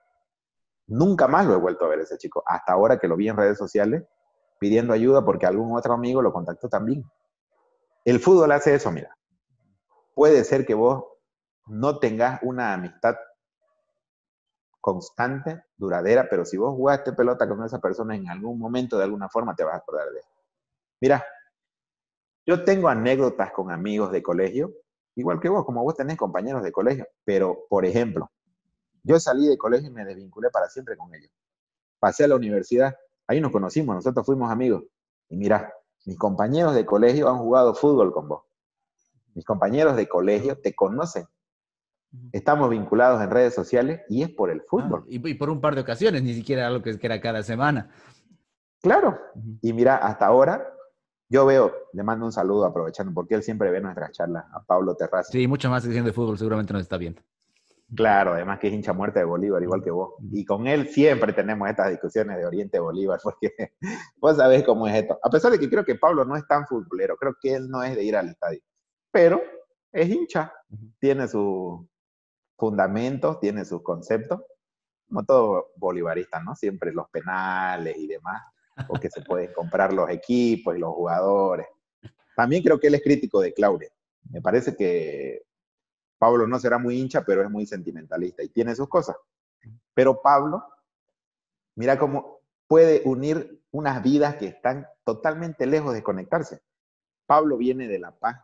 Nunca más lo he vuelto a ver ese chico, hasta ahora que lo vi en redes sociales pidiendo ayuda porque algún otro amigo lo contactó también. El fútbol hace eso, mira. Puede ser que vos no tengas una amistad constante, duradera, pero si vos jugaste pelota con esa persona en algún momento, de alguna forma, te vas a acordar de él. Mira, yo tengo anécdotas con amigos de colegio, igual que vos, como vos tenés compañeros de colegio, pero, por ejemplo, yo salí de colegio y me desvinculé para siempre con ellos. Pasé a la universidad, ahí nos conocimos, nosotros fuimos amigos. Y mira, mis compañeros de colegio han jugado fútbol con vos. Mis compañeros de colegio te conocen. Estamos vinculados en redes sociales y es por el ah, fútbol. y, por un par de ocasiones, ni siquiera algo que era cada semana. Claro. Y mira, hasta ahora yo veo, le mando un saludo aprovechando, porque él siempre ve nuestras charlas, a Pablo Terraza. Sí, mucho más diciendo de fútbol, seguramente nos está viendo. Claro, además que es hincha muerte de Bolívar, igual que vos. Y con él siempre tenemos estas discusiones de Oriente Bolívar, porque vos sabés cómo es esto. A pesar de que creo que Pablo no es tan futbolero, creo que él no es de ir al estadio. Pero es hincha, tiene sus fundamentos, tiene sus conceptos, como todo bolivarista, ¿no? Siempre los penales y demás porque se pueden comprar los equipos y los jugadores. También creo que él es crítico de Claudia. Me parece que Pablo no será muy hincha, pero es muy sentimentalista y tiene sus cosas. Pero Pablo, mira cómo puede unir unas vidas que están totalmente lejos de conectarse. Pablo viene de La Paz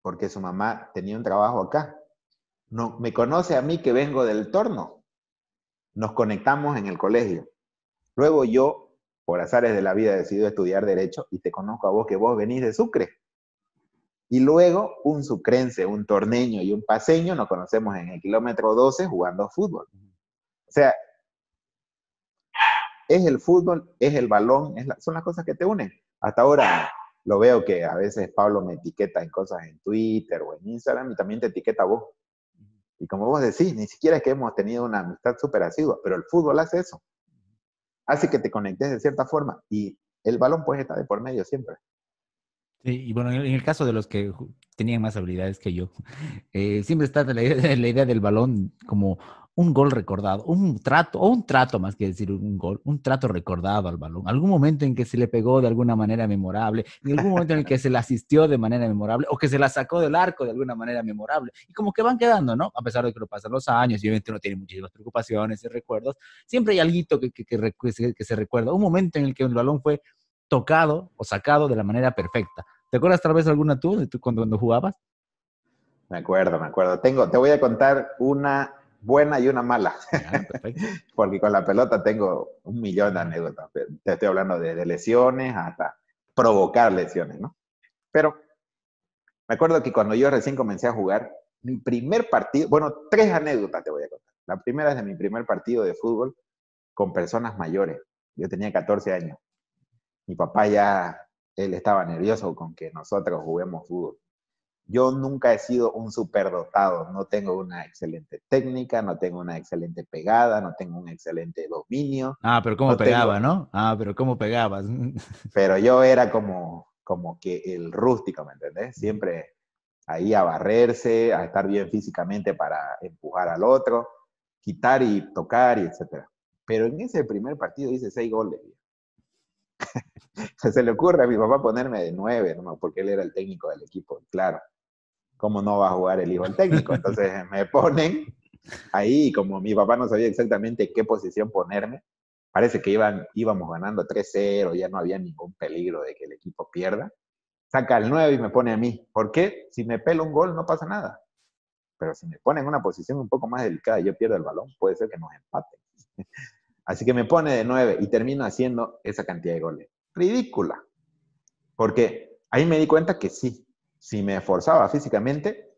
porque su mamá tenía un trabajo acá. No, me conoce a mí que vengo del torno. Nos conectamos en el colegio. Luego yo por azares de la vida, decidido estudiar Derecho y te conozco a vos que vos venís de Sucre. Y luego un sucrense, un torneño y un paseño nos conocemos en el kilómetro 12 jugando fútbol. O sea, es el fútbol, es el balón, son las cosas que te unen. Hasta ahora lo veo que a veces Pablo me etiqueta en cosas en Twitter o en Instagram y también te etiqueta a vos. Y como vos decís, ni siquiera es que hemos tenido una amistad súper asidua, pero el fútbol hace eso hace que te conectes de cierta forma y el balón pues está de por medio siempre. Sí, y bueno, en el caso de los que tenían más habilidades que yo, eh, siempre está la idea, del balón como un gol recordado, un trato, o un trato más que decir un gol, un trato recordado al balón, algún momento en que se le pegó de alguna manera memorable, en algún momento en el que se le asistió de manera memorable, o que se la sacó del arco de alguna manera memorable, y como que van quedando, ¿no? A pesar de que lo pasan los años y obviamente uno tiene muchísimas preocupaciones y recuerdos, siempre hay algo que, que, que, se recuerda, un momento en el que el balón fue tocado o sacado de la manera perfecta. ¿Te acuerdas tal vez alguna tú, de tú cuando, cuando jugabas? Me acuerdo, me acuerdo. Tengo, te voy a contar una buena y una mala. Porque con la pelota tengo un millón de anécdotas. Te estoy hablando de, lesiones hasta provocar lesiones, ¿no? Pero me acuerdo que cuando yo recién comencé a jugar, mi primer partido, bueno, tres anécdotas te voy a contar. La primera es de mi primer partido de fútbol con personas mayores. Yo tenía 14 años. Mi papá ya, él estaba nervioso con que nosotros juguemos fútbol. Yo nunca he sido un superdotado, no tengo una excelente técnica, no tengo una excelente pegada, no tengo un excelente dominio. Ah, pero ¿cómo pegaba, no? Ah, pero ¿cómo pegabas? Pero yo era como, como que el rústico, ¿me entendés? Siempre ahí a barrerse, a estar bien físicamente para empujar al otro, quitar y tocar y etcétera. Pero en ese primer partido hice seis goles. Se le ocurre a mi papá ponerme de nueve, ¿no? porque él era el técnico del equipo, claro. ¿cómo no va a jugar el hijo del técnico? Entonces me ponen ahí, como mi papá no sabía exactamente qué posición ponerme, parece que iban, íbamos ganando 3-0, ya no había ningún peligro de que el equipo pierda. Saca el 9 y me pone a mí. ¿Por qué? Si me pelo un gol no pasa nada. Pero si me pone en una posición un poco más delicada y yo pierdo el balón, puede ser que nos empaten. Así que me pone de 9 y termino haciendo esa cantidad de goles. Ridícula. Porque ahí me di cuenta que sí, si me esforzaba físicamente,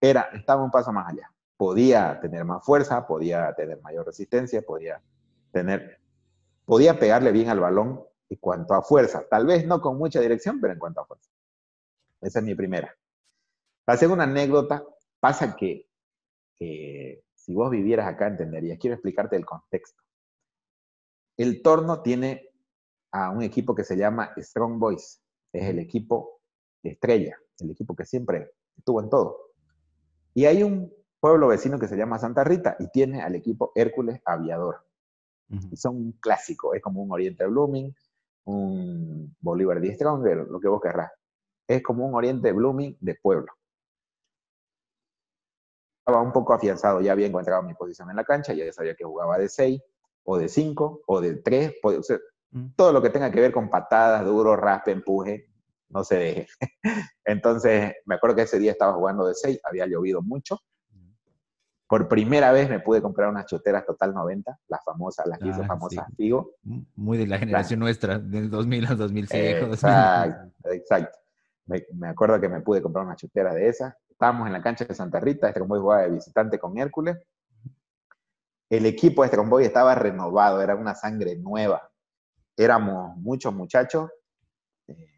era, estaba un paso más allá. Podía tener más fuerza, podía tener mayor resistencia, podía tener, podía pegarle bien al balón en cuanto a fuerza. Tal vez no con mucha dirección, pero en cuanto a fuerza. Esa es mi primera. La segunda anécdota pasa que, si vos vivieras acá entenderías. Quiero explicarte el contexto. El torno tiene a un equipo que se llama Strong Boys. Es el equipo estrella, el equipo que siempre estuvo en todo. Y hay un pueblo vecino que se llama Santa Rita y tiene al equipo Hércules Aviador. y son un clásico, es como un Oriente Blooming, un Bolívar de Stronger, lo que vos querrás. Es como un Oriente Blooming de pueblo. Estaba un poco afianzado, ya había encontrado mi posición en la cancha, ya sabía que jugaba de 6 o de 5 o de 3, todo lo que tenga que ver con patadas, duro, raspe, empuje, no se deje. Entonces, me acuerdo que ese día estaba jugando de 6, había llovido mucho. Por primera vez me pude comprar unas chuteras Total 90, las famosas, las que hizo ah, famosas Figo. Muy de la generación nuestra, del 2000 al 2006. Exacto, exacto. Me, acuerdo que me pude comprar una chutera de esas. Estábamos en la cancha de Santa Rita, este convoy jugaba de visitante con Hércules. El equipo de este convoy estaba renovado, era una sangre nueva. Éramos muchos muchachos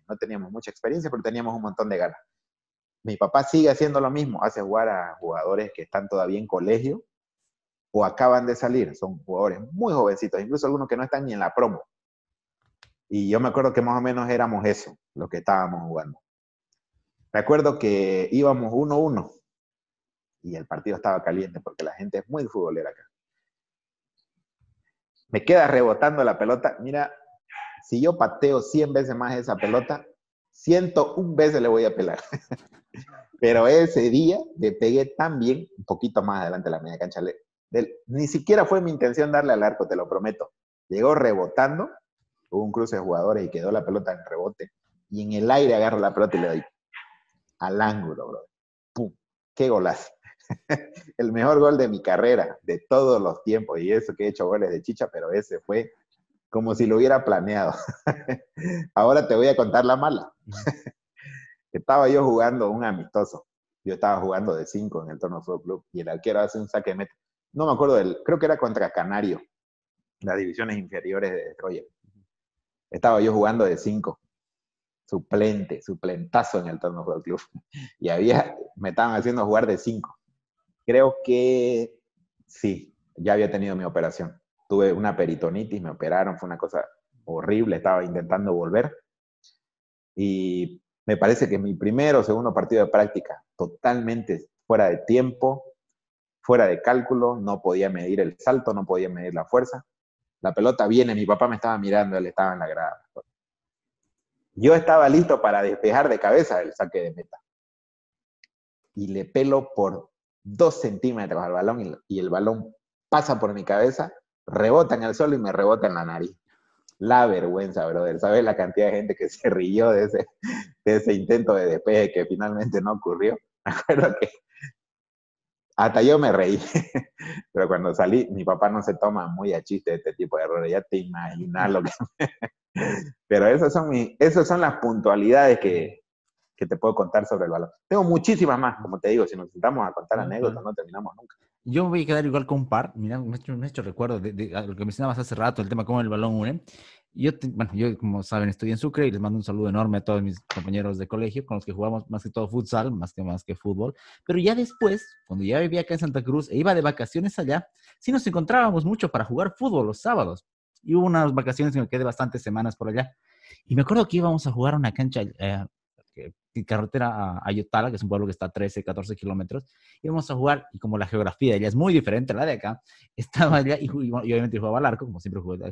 no teníamos mucha experiencia, pero teníamos un montón de ganas. Mi papá sigue haciendo lo mismo, hace jugar a jugadores que están todavía en colegio o acaban de salir, son jugadores muy jovencitos, incluso algunos que no están ni en la promo. Y yo me acuerdo que más o menos éramos eso, lo que estábamos jugando. Me acuerdo que íbamos 1-1 y el partido estaba caliente porque la gente es muy futbolera acá. Me queda rebotando la pelota. Mira, si yo pateo 100 veces más esa pelota, 101 veces le voy a pelar. Pero ese día le pegué tan bien, un poquito más adelante de la media cancha. ni siquiera fue mi intención darle al arco, te lo prometo. Llegó rebotando, hubo un cruce de jugadores y quedó la pelota en rebote. Y en el aire agarro la pelota y le doy al ángulo, bro. ¡Pum! ¡Qué golazo! el mejor gol de mi carrera, de todos los tiempos. Y eso que he hecho goles de chicha, pero ese fue como si lo hubiera planeado. Ahora te voy a contar la mala. estaba yo jugando un amistoso. Yo estaba jugando de 5 en el Torno Fútbol Club y el arquero hace un saque de meta. No me acuerdo del, creo que era contra Canario, las divisiones inferiores de Troya. Estaba yo jugando de 5, suplente, suplentazo en el Torno Fútbol Club. Y había, me estaban haciendo jugar de 5. Creo que sí, ya había tenido mi operación tuve una peritonitis, me operaron, fue una cosa horrible, estaba intentando volver. Y me parece que mi primero o segundo partido de práctica, totalmente fuera de tiempo, fuera de cálculo, no podía medir el salto, no podía medir la fuerza. La pelota viene, mi papá me estaba mirando, él estaba en la grada. Yo estaba listo para despejar de cabeza el saque de meta. Y le pelo por dos centímetros al balón y el balón pasa por mi cabeza rebota en el suelo y me rebota en la nariz. La vergüenza, brother. ¿Sabes la cantidad de gente que se rió de ese, de ese intento de despeje que finalmente no ocurrió? Me acuerdo que hasta yo me reí. Pero cuando salí, mi papá no se toma muy a chiste este tipo de errores. Ya te imaginas lo que... Pero esas son, mis, esas son las puntualidades que, que te puedo contar sobre el balón. Tengo muchísimas más, como te digo, si nos sentamos a contar anécdotas no terminamos nunca. Yo me voy a quedar igual con un par. Mira, me he hecho, recuerdo de, lo que mencionabas hace rato, el tema cómo el balón une. Yo, bueno, yo, como saben, estoy en Sucre y les mando un saludo enorme a todos mis compañeros de colegio con los que jugamos más que todo futsal, más que más que fútbol. Pero ya después, cuando ya vivía acá en Santa Cruz e iba de vacaciones allá, sí nos encontrábamos mucho para jugar fútbol los sábados. Y hubo unas vacaciones que me quedé bastantes semanas por allá. Y me acuerdo que íbamos a jugar a una cancha eh, carretera a Ayotala, que es un pueblo que está a 13, 14 kilómetros, íbamos a jugar, y como la geografía de ella es muy diferente a la de acá, estaba allá y, obviamente jugaba al arco, como siempre jugaba,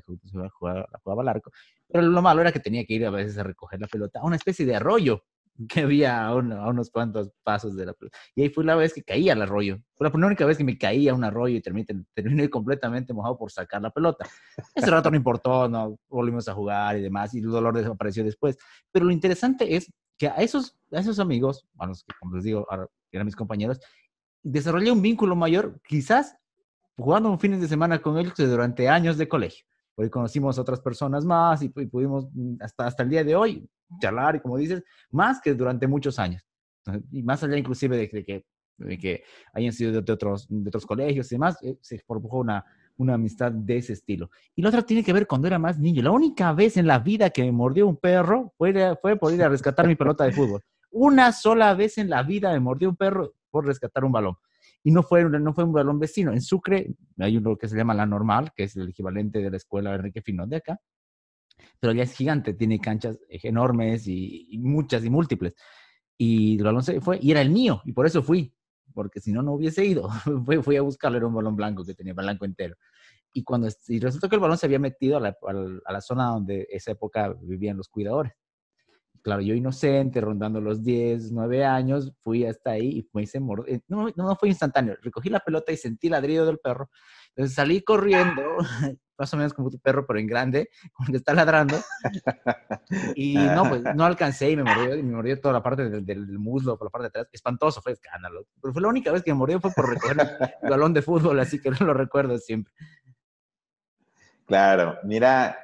jugaba, jugaba al arco, pero lo malo era que tenía que ir a veces a recoger la pelota a una especie de arroyo que había a, unos cuantos pasos de la pelota. Y ahí fue la vez que caía al arroyo. Fue la única vez que me caía a un arroyo y terminé, terminé completamente mojado por sacar la pelota. Ese rato no importó, no volvimos a jugar y demás, y el dolor desapareció después. Pero lo interesante es que a esos, a esos amigos, a los que, como les digo, eran mis compañeros, desarrollé un vínculo mayor, quizás jugando un fines de semana con ellos durante años de colegio. Hoy conocimos otras personas más y, pudimos mm, hasta, hasta el día de hoy charlar y como dices, más que durante muchos años. Y más allá inclusive de, que de que hayan sido de, otros, de otros colegios y demás, eh, se produjo una, una amistad de ese estilo. Y la otra tiene que ver cuando era más niño. La única vez en la vida que me mordió un perro fue, fue por ir a rescatar mi pelota de fútbol. Una sola vez en la vida me mordió un perro por rescatar un balón. Y no fue, no fue un balón vecino. En Sucre hay uno que se llama La Normal, que es el equivalente de la escuela Enrique Finón de acá. Pero ya es gigante, tiene canchas enormes y, y muchas y múltiples. Y el balón se fue, y era el mío, y por eso fui porque si no, no hubiese ido. fui, a buscarlo, era un balón blanco que tenía blanco entero. Y cuando y resultó que el balón se había metido a la, a la zona donde esa época vivían los cuidadores. Claro, yo inocente, rondando los 10, 9 años, fui hasta ahí y me hice morder. No, no, fue instantáneo. Recogí la pelota y sentí el ladrido del perro. Entonces salí corriendo más o menos como tu perro, pero en grande, como que está ladrando. Y no, pues no alcancé y me mordió, y me mordió toda la parte del, muslo, por la parte de atrás. Espantoso, fue escándalo. Pero fue la única vez que me mordió fue por recoger el balón de fútbol, así que no lo recuerdo siempre. Claro, mira,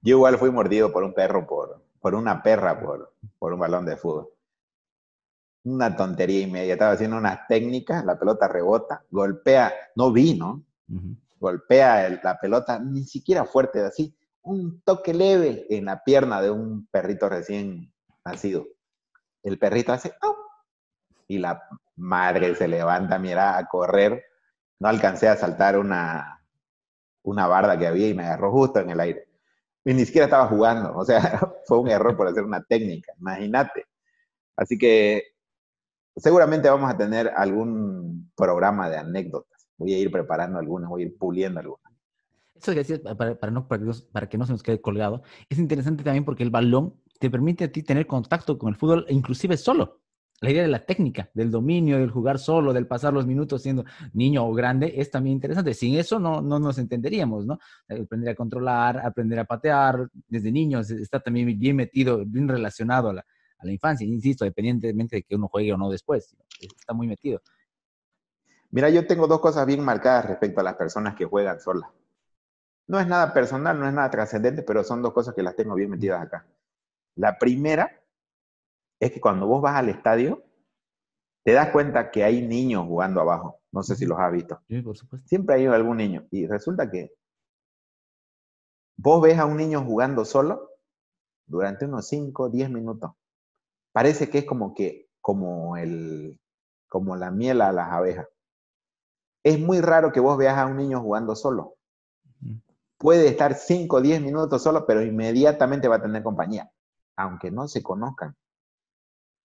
yo igual fui mordido por un perro, por, por una perra, por, por un balón de fútbol. Una tontería y media. Estaba haciendo unas técnicas, la pelota rebota, golpea, no vi, ¿no? golpea la pelota, ni siquiera fuerte, así, un toque leve en la pierna de un perrito recién nacido. El perrito hace, ¡oh! y la madre se levanta, mira, a correr. No alcancé a saltar una, una barda que había y me agarró justo en el aire. Y ni siquiera estaba jugando, o sea, fue un error por hacer una técnica, imagínate. Así que seguramente vamos a tener algún programa de anécdotas voy a ir preparando algunas, voy a ir puliendo algunas. Eso que decías, para, para, que no se nos quede colgado, es interesante también porque el balón te permite a ti tener contacto con el fútbol, inclusive solo. La idea de la técnica, del dominio, del jugar solo, del pasar los minutos siendo niño o grande, es también interesante. Sin eso no, no nos entenderíamos, ¿no? Aprender a controlar, aprender a patear desde niños, está también bien metido, bien relacionado a la, a la infancia, insisto, dependientemente de que uno juegue o no después, está muy metido. Mira, yo tengo dos cosas bien marcadas respecto a las personas que juegan solas. No es nada personal, no es nada trascendente, pero son dos cosas que las tengo bien metidas acá. La primera es que cuando vos vas al estadio, te das cuenta que hay niños jugando abajo. No sé si los has visto. Sí, por supuesto. Siempre hay algún niño. Y resulta que vos ves a un niño jugando solo durante unos 5, 10 minutos. Parece que es como que, como el, como la miel a las abejas. Es muy raro que vos veas a un niño jugando solo. Puede estar 5 o 10 minutos solo, pero inmediatamente va a tener compañía, aunque no se conozcan.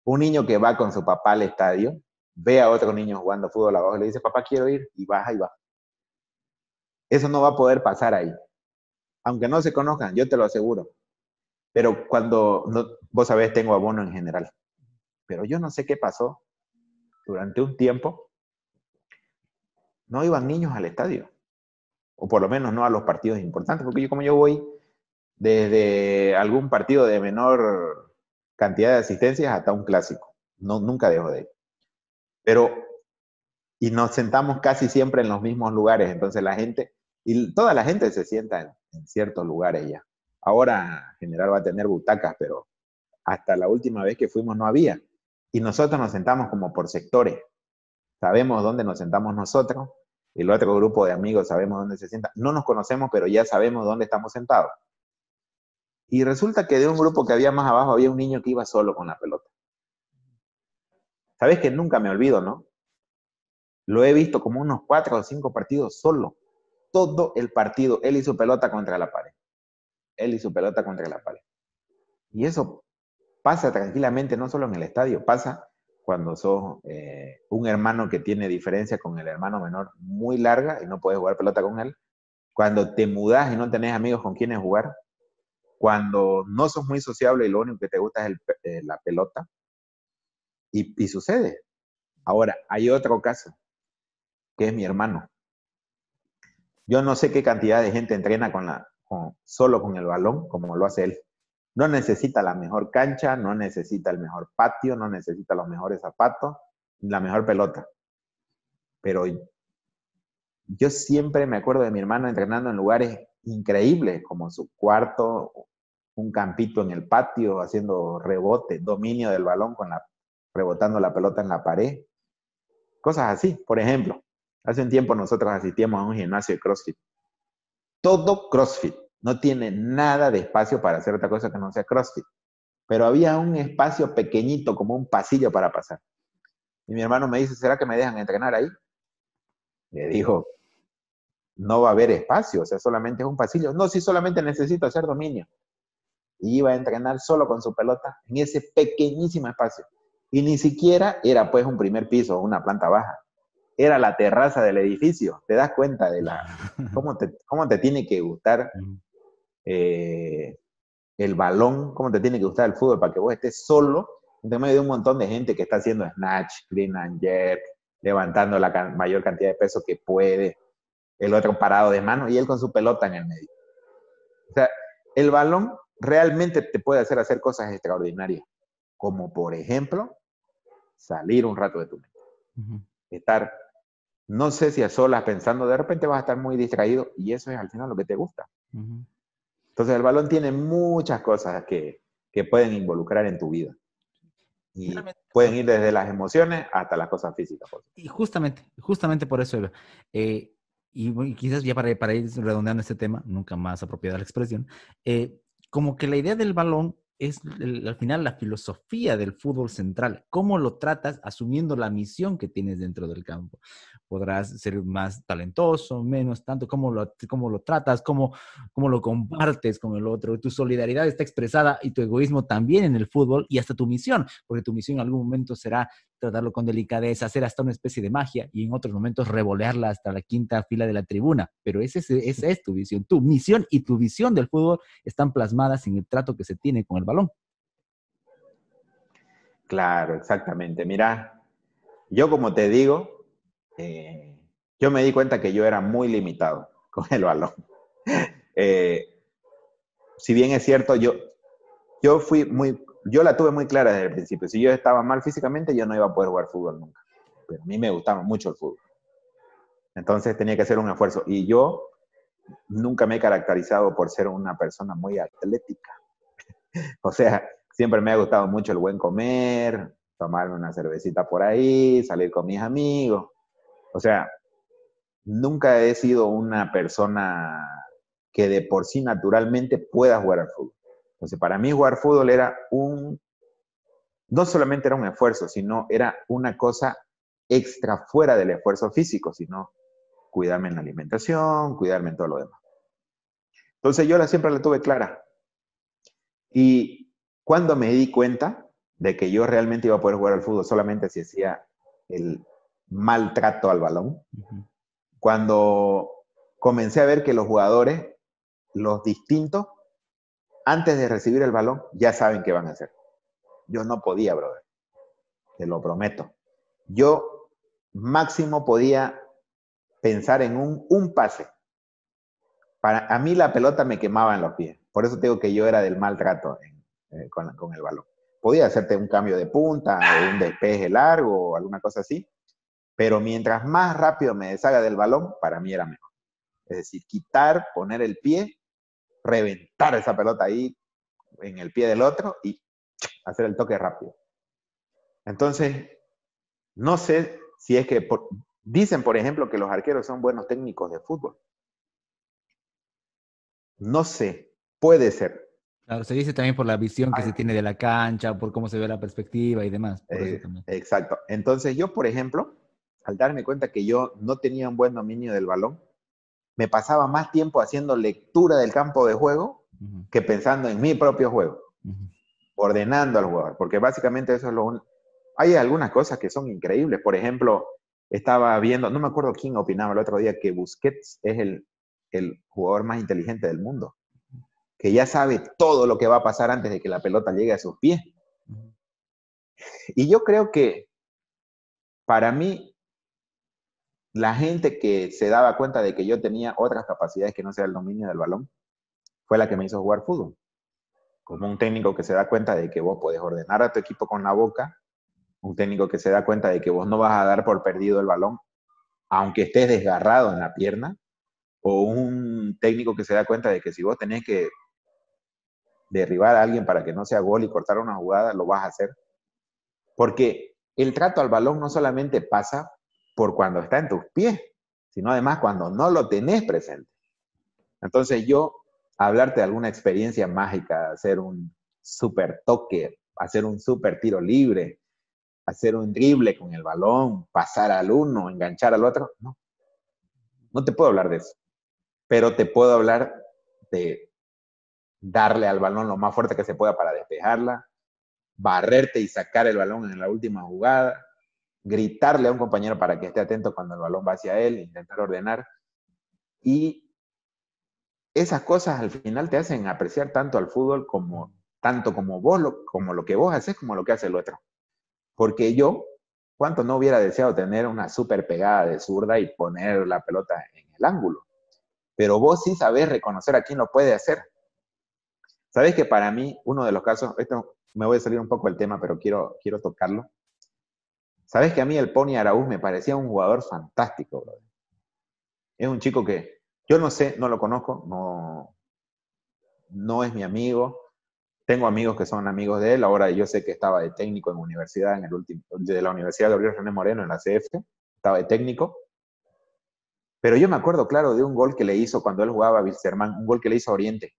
Un niño que va con su papá al estadio, ve a otro niño jugando fútbol abajo y le dice, papá, quiero ir, y baja y va. Eso no va a poder pasar ahí. Aunque no se conozcan, yo te lo aseguro. Pero cuando, vos sabés, tengo abono en general. Pero yo no sé qué pasó durante un tiempo no iban niños al estadio, o por lo menos no a los partidos importantes, porque yo como yo voy desde algún partido de menor cantidad de asistencias hasta un clásico, no, nunca dejo de ir. Pero, y nos sentamos casi siempre en los mismos lugares, entonces la gente, y toda la gente se sienta en, en ciertos lugares ya. Ahora General va a tener butacas, pero hasta la última vez que fuimos no había. Y nosotros nos sentamos como por sectores. Sabemos dónde nos sentamos nosotros el otro grupo de amigos sabemos dónde se sienta. No nos conocemos, pero ya sabemos dónde estamos sentados. Y resulta que de un grupo que había más abajo había un niño que iba solo con la pelota. Sabes que nunca me olvido, ¿no? Lo he visto como unos cuatro o cinco partidos solo. Todo el partido, él su pelota contra la pared. Él su pelota contra la pared. Y eso pasa tranquilamente, no solo en el estadio, pasa cuando sos eh, un hermano que tiene diferencia con el hermano menor muy larga y no puedes jugar pelota con él, cuando te mudas y no tenés amigos con quienes jugar, cuando no sos muy sociable y lo único que te gusta es eh, la pelota, y, sucede. Ahora, hay otro caso, que es mi hermano. Yo no sé qué cantidad de gente entrena con la, solo con el balón, como lo hace él. No necesita la mejor cancha, no necesita el mejor patio, no necesita los mejores zapatos, la mejor pelota. Pero yo siempre me acuerdo de mi hermano entrenando en lugares increíbles, como su cuarto, un campito en el patio, haciendo rebote, dominio del balón con la, rebotando la pelota en la pared. Cosas así. Por ejemplo, hace un tiempo nosotros asistíamos a un gimnasio de CrossFit. Todo CrossFit no tiene nada de espacio para hacer otra cosa que no sea CrossFit. Pero había un espacio pequeñito, como un pasillo para pasar. Y mi hermano me dice, ¿será que me dejan entrenar ahí? Le dijo, no va a haber espacio, o sea, solamente es un pasillo. No, si solamente necesito hacer dominio. Y iba a entrenar solo con su pelota en ese pequeñísimo espacio. Y ni siquiera era pues un primer piso o una planta baja. Era la terraza del edificio. ¿Te das cuenta de la cómo te, cómo te tiene que gustar eh, el balón, cómo te tiene que gustar el fútbol para que vos estés solo en medio de un montón de gente que está haciendo snatch, clean and jerk, levantando la mayor cantidad de peso que puede, el otro parado de mano y él con su pelota en el medio. O sea, el balón realmente te puede hacer hacer cosas extraordinarias, como por ejemplo salir un rato de tu mente, estar, no sé si a solas pensando, de repente vas a estar muy distraído y eso es al final lo que te gusta. Entonces el balón tiene muchas cosas que, que pueden involucrar en tu vida. Y pueden ir desde las emociones hasta las cosas físicas. Y justamente, justamente por eso, eh, y, quizás ya para, para, ir redondeando este tema, nunca más apropiada la expresión, eh, como que la idea del balón es al final la filosofía del fútbol central, cómo lo tratas asumiendo la misión que tienes dentro del campo podrás ser más talentoso, menos tanto, cómo lo, lo tratas, cómo, cómo lo compartes con el otro. Tu solidaridad está expresada y tu egoísmo también en el fútbol y hasta tu misión, porque tu misión en algún momento será tratarlo con delicadeza, hacer hasta una especie de magia y en otros momentos revolearla hasta la quinta fila de la tribuna. Pero esa es tu visión. Tu misión y tu visión del fútbol están plasmadas en el trato que se tiene con el balón. Claro, exactamente. Mira, yo como te digo, eh, yo me di cuenta que yo era muy limitado con el balón. Eh, si bien es cierto, yo, yo fui muy, yo la tuve muy clara desde el principio. Si yo estaba mal físicamente, yo no iba a poder jugar fútbol nunca. Pero a mí me gustaba mucho el fútbol. Entonces tenía que hacer un esfuerzo. Y yo nunca me he caracterizado por ser una persona muy atlética. o sea, siempre me ha gustado mucho el buen comer, tomarme una cervecita por ahí, salir con mis amigos. O sea, nunca he sido una persona que de por sí naturalmente pueda jugar al fútbol. Entonces, para mí jugar fútbol era un, no solamente era un esfuerzo, sino era una cosa extra fuera del esfuerzo físico, sino cuidarme en la alimentación, cuidarme en todo lo demás. Entonces yo la, siempre la tuve clara. Y cuando me di cuenta de que yo realmente iba a poder jugar al fútbol solamente si hacía el maltrato al balón. Cuando comencé a ver que los jugadores, los distintos, antes de recibir el balón, ya saben qué van a hacer. Yo no podía, brother. Te lo prometo. Yo máximo podía pensar en un, un pase. Para, a mí la pelota me quemaba en los pies. Por eso digo que yo era del maltrato eh, con, con el balón. Podía hacerte un cambio de punta, un despeje largo o alguna cosa así, pero mientras más rápido me deshaga del balón, para mí era mejor. Es decir, quitar, poner el pie, reventar esa pelota ahí en el pie del otro y hacer el toque rápido. Entonces, no sé si es que dicen, por ejemplo, que los arqueros son buenos técnicos de fútbol. No sé, puede ser. Claro, se dice también por la visión que se tiene de la cancha, por cómo se ve la perspectiva y demás. Eh, exacto. Entonces, yo, por ejemplo, al darme cuenta que yo no tenía un buen dominio del balón, me pasaba más tiempo haciendo lectura del campo de juego que pensando en mi propio juego, ordenando al jugador, porque básicamente eso es lo único. Hay algunas cosas que son increíbles, por ejemplo, estaba viendo, no me acuerdo quién opinaba el otro día, que Busquets es el, el jugador más inteligente del mundo, que ya sabe todo lo que va a pasar antes de que la pelota llegue a sus pies. Y yo creo que para mí la gente que se daba cuenta de que yo tenía otras capacidades que no sea el dominio del balón, fue la que me hizo jugar fútbol. Como un técnico que se da cuenta de que vos podés ordenar a tu equipo con la boca, un técnico que se da cuenta de que vos no vas a dar por perdido el balón, aunque estés desgarrado en la pierna, o un técnico que se da cuenta de que si vos tenés que derribar a alguien para que no sea gol y cortar una jugada, lo vas a hacer. Porque el trato al balón no solamente pasa por cuando está en tus pies, sino además cuando no lo tenés presente. Entonces yo, hablarte de alguna experiencia mágica, hacer un super toque, hacer un super tiro libre, hacer un drible con el balón, pasar al uno, enganchar al otro, no. No te puedo hablar de eso. Pero te puedo hablar de darle al balón lo más fuerte que se pueda para despejarla, barrerte y sacar el balón en la última jugada, gritarle a un compañero para que esté atento cuando el balón va hacia él, intentar ordenar. Y esas cosas al final te hacen apreciar tanto al fútbol como tanto como vos lo, como lo que vos haces como lo que hace el otro. Porque yo, ¿cuánto no hubiera deseado tener una súper pegada de zurda y poner la pelota en el ángulo? Pero vos sí sabés reconocer a quién lo puede hacer. Sabés que para mí, uno de los casos, esto me voy a salir un poco del tema, pero quiero, quiero tocarlo. Sabés que a mí el Pony Araúz me parecía un jugador fantástico, brother. Es un chico que yo no sé, no lo conozco, no, no es mi amigo. Tengo amigos que son amigos de él. Ahora yo sé que estaba de técnico en universidad, en el último, de la Universidad de Gabriel René Moreno, en la CF. Estaba de técnico. Pero yo me acuerdo, claro, de un gol que le hizo cuando él jugaba a Wilstermann, un gol que le hizo a Oriente.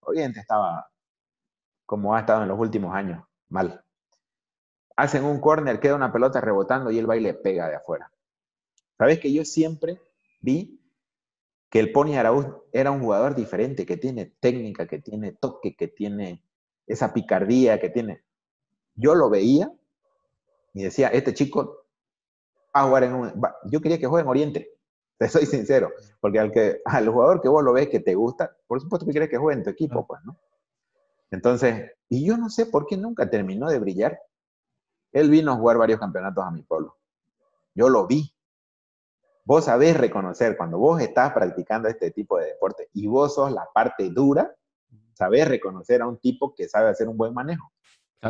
Oriente estaba como ha estado en los últimos años, mal. Hacen un córner, queda una pelota rebotando y el baile pega de afuera. Sabes que yo siempre vi que el Pony Araúz era un jugador diferente, que tiene técnica, que tiene toque, que tiene esa picardía, que tiene. Yo lo veía y decía, este chico va a jugar en un. Yo quería que juegue en Oriente, te soy sincero, porque al, que, al jugador que vos lo ves que te gusta, por supuesto que quieres que juegue en tu equipo, pues, ¿no? Entonces, y yo no sé por qué nunca terminó de brillar. Él vino a jugar varios campeonatos a mi pueblo. Yo lo vi. Vos sabés reconocer cuando vos estás practicando este tipo de deporte y vos sos la parte dura, sabés reconocer a un tipo que sabe hacer un buen manejo.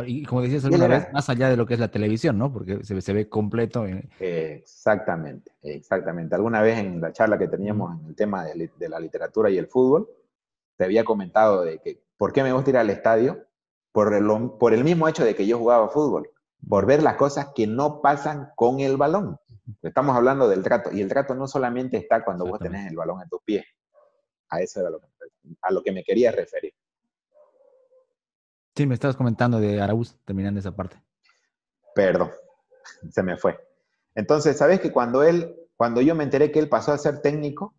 y como decías alguna vez, más allá de lo que es la televisión, ¿no? Porque se, ve completo. Exactamente, exactamente. Alguna vez en la charla que teníamos en el tema de, de la literatura y el fútbol, te había comentado de que ¿Por qué me gusta ir al estadio? Por el, por el mismo hecho de que yo jugaba fútbol, por ver las cosas que no pasan con el balón. Estamos hablando del trato, y el trato no solamente está cuando vos tenés el balón en tus pies. A eso era lo que, a lo que me quería referir. Sí, me estabas comentando de Araúz, terminando esa parte. Perdón, se me fue. Entonces, ¿sabes que cuando él, cuando yo me enteré que él pasó a ser técnico,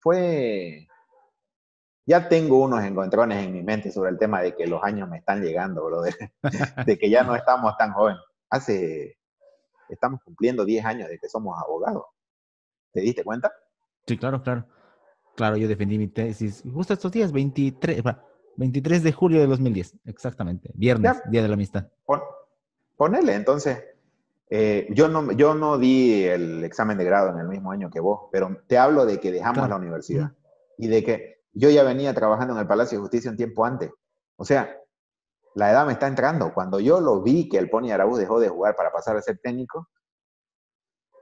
fue ya tengo unos encontrones en mi mente sobre el tema de que los años me están llegando, brother. de que ya no estamos tan jóvenes. Hace, estamos cumpliendo 10 años de que somos abogados. ¿Te diste cuenta? Sí, claro, claro. Claro, yo defendí mi tesis justo estos días, 23, 23 de julio de 2010, exactamente. Viernes, Día de la Amistad. ponele, entonces. Eh, yo, no, yo no di el examen de grado en el mismo año que vos, pero te hablo de que dejamos la universidad y de que yo ya venía trabajando en el Palacio de Justicia un tiempo antes. O sea, la edad me está entrando. Cuando yo lo vi que el Pony Araúz dejó de jugar para pasar a ser técnico,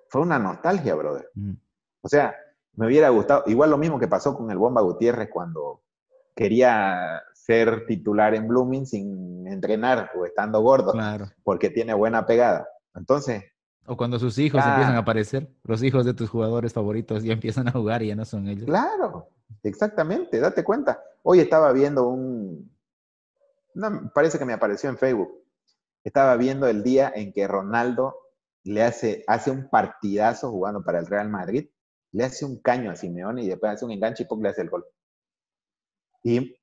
fue una nostalgia, brother. Mm. O sea, me hubiera gustado, igual lo mismo que pasó con el Bomba Gutiérrez cuando quería ser titular en Blooming sin entrenar o estando gordo, porque tiene buena pegada. Entonces... O cuando sus hijos empiezan a aparecer, los hijos de tus jugadores favoritos ya empiezan a jugar y ya no son ellos. Claro, Exactamente, date cuenta. Hoy estaba viendo un, parece que me apareció en Facebook. Estaba viendo el día en que Ronaldo le hace, hace un partidazo jugando para el Real Madrid, le hace un caño a Simeone y después hace un enganche y le hace el gol. Y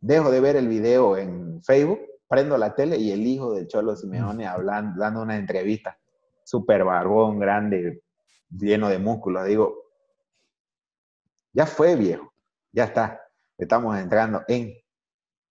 dejo de ver el video en Facebook, prendo la tele y el hijo del Cholo Simeone hablando, dando una entrevista, súper barbón, grande, lleno de músculos. Digo, ya fue viejo, ya está. Estamos entrando en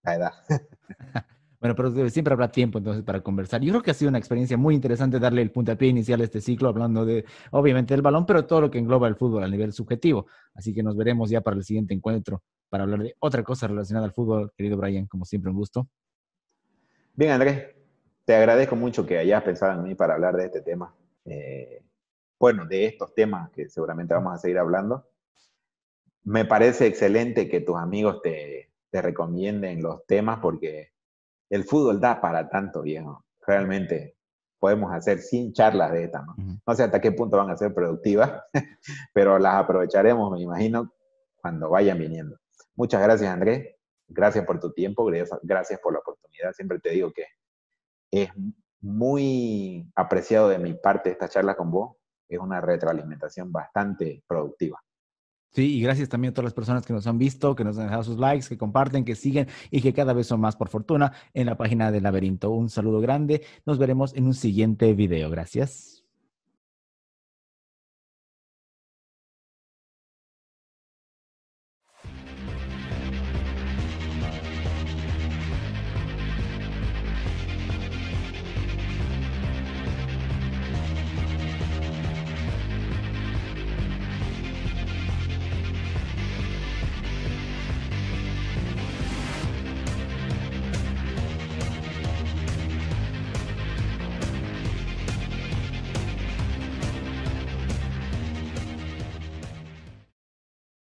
la edad. Bueno, pero siempre habrá tiempo entonces para conversar. Yo creo que ha sido una experiencia muy interesante darle el puntapié inicial a este ciclo, hablando de, obviamente, del balón, pero todo lo que engloba el fútbol a nivel subjetivo. Así que nos veremos ya para el siguiente encuentro para hablar de otra cosa relacionada al fútbol. Querido Brian, como siempre, un gusto. Bien, Andrés, te agradezco mucho que hayas pensado en mí para hablar de este tema. Eh, bueno, de estos temas que seguramente vamos a seguir hablando me parece excelente que tus amigos te, recomienden los temas porque el fútbol da para tanto, viejo. Realmente podemos hacer sin charlas de esta, ¿no? No sé hasta qué punto van a ser productivas, pero las aprovecharemos, me imagino, cuando vayan viniendo. Muchas gracias, Andrés. Gracias por tu tiempo, gracias por la oportunidad. Siempre te digo que es muy apreciado de mi parte esta charla con vos. Es una retroalimentación bastante productiva. Sí, y gracias también a todas las personas que nos han visto, que nos han dejado sus likes, que comparten, que siguen y que cada vez son más por fortuna en la página del laberinto. Un saludo grande. Nos veremos en un siguiente video. Gracias.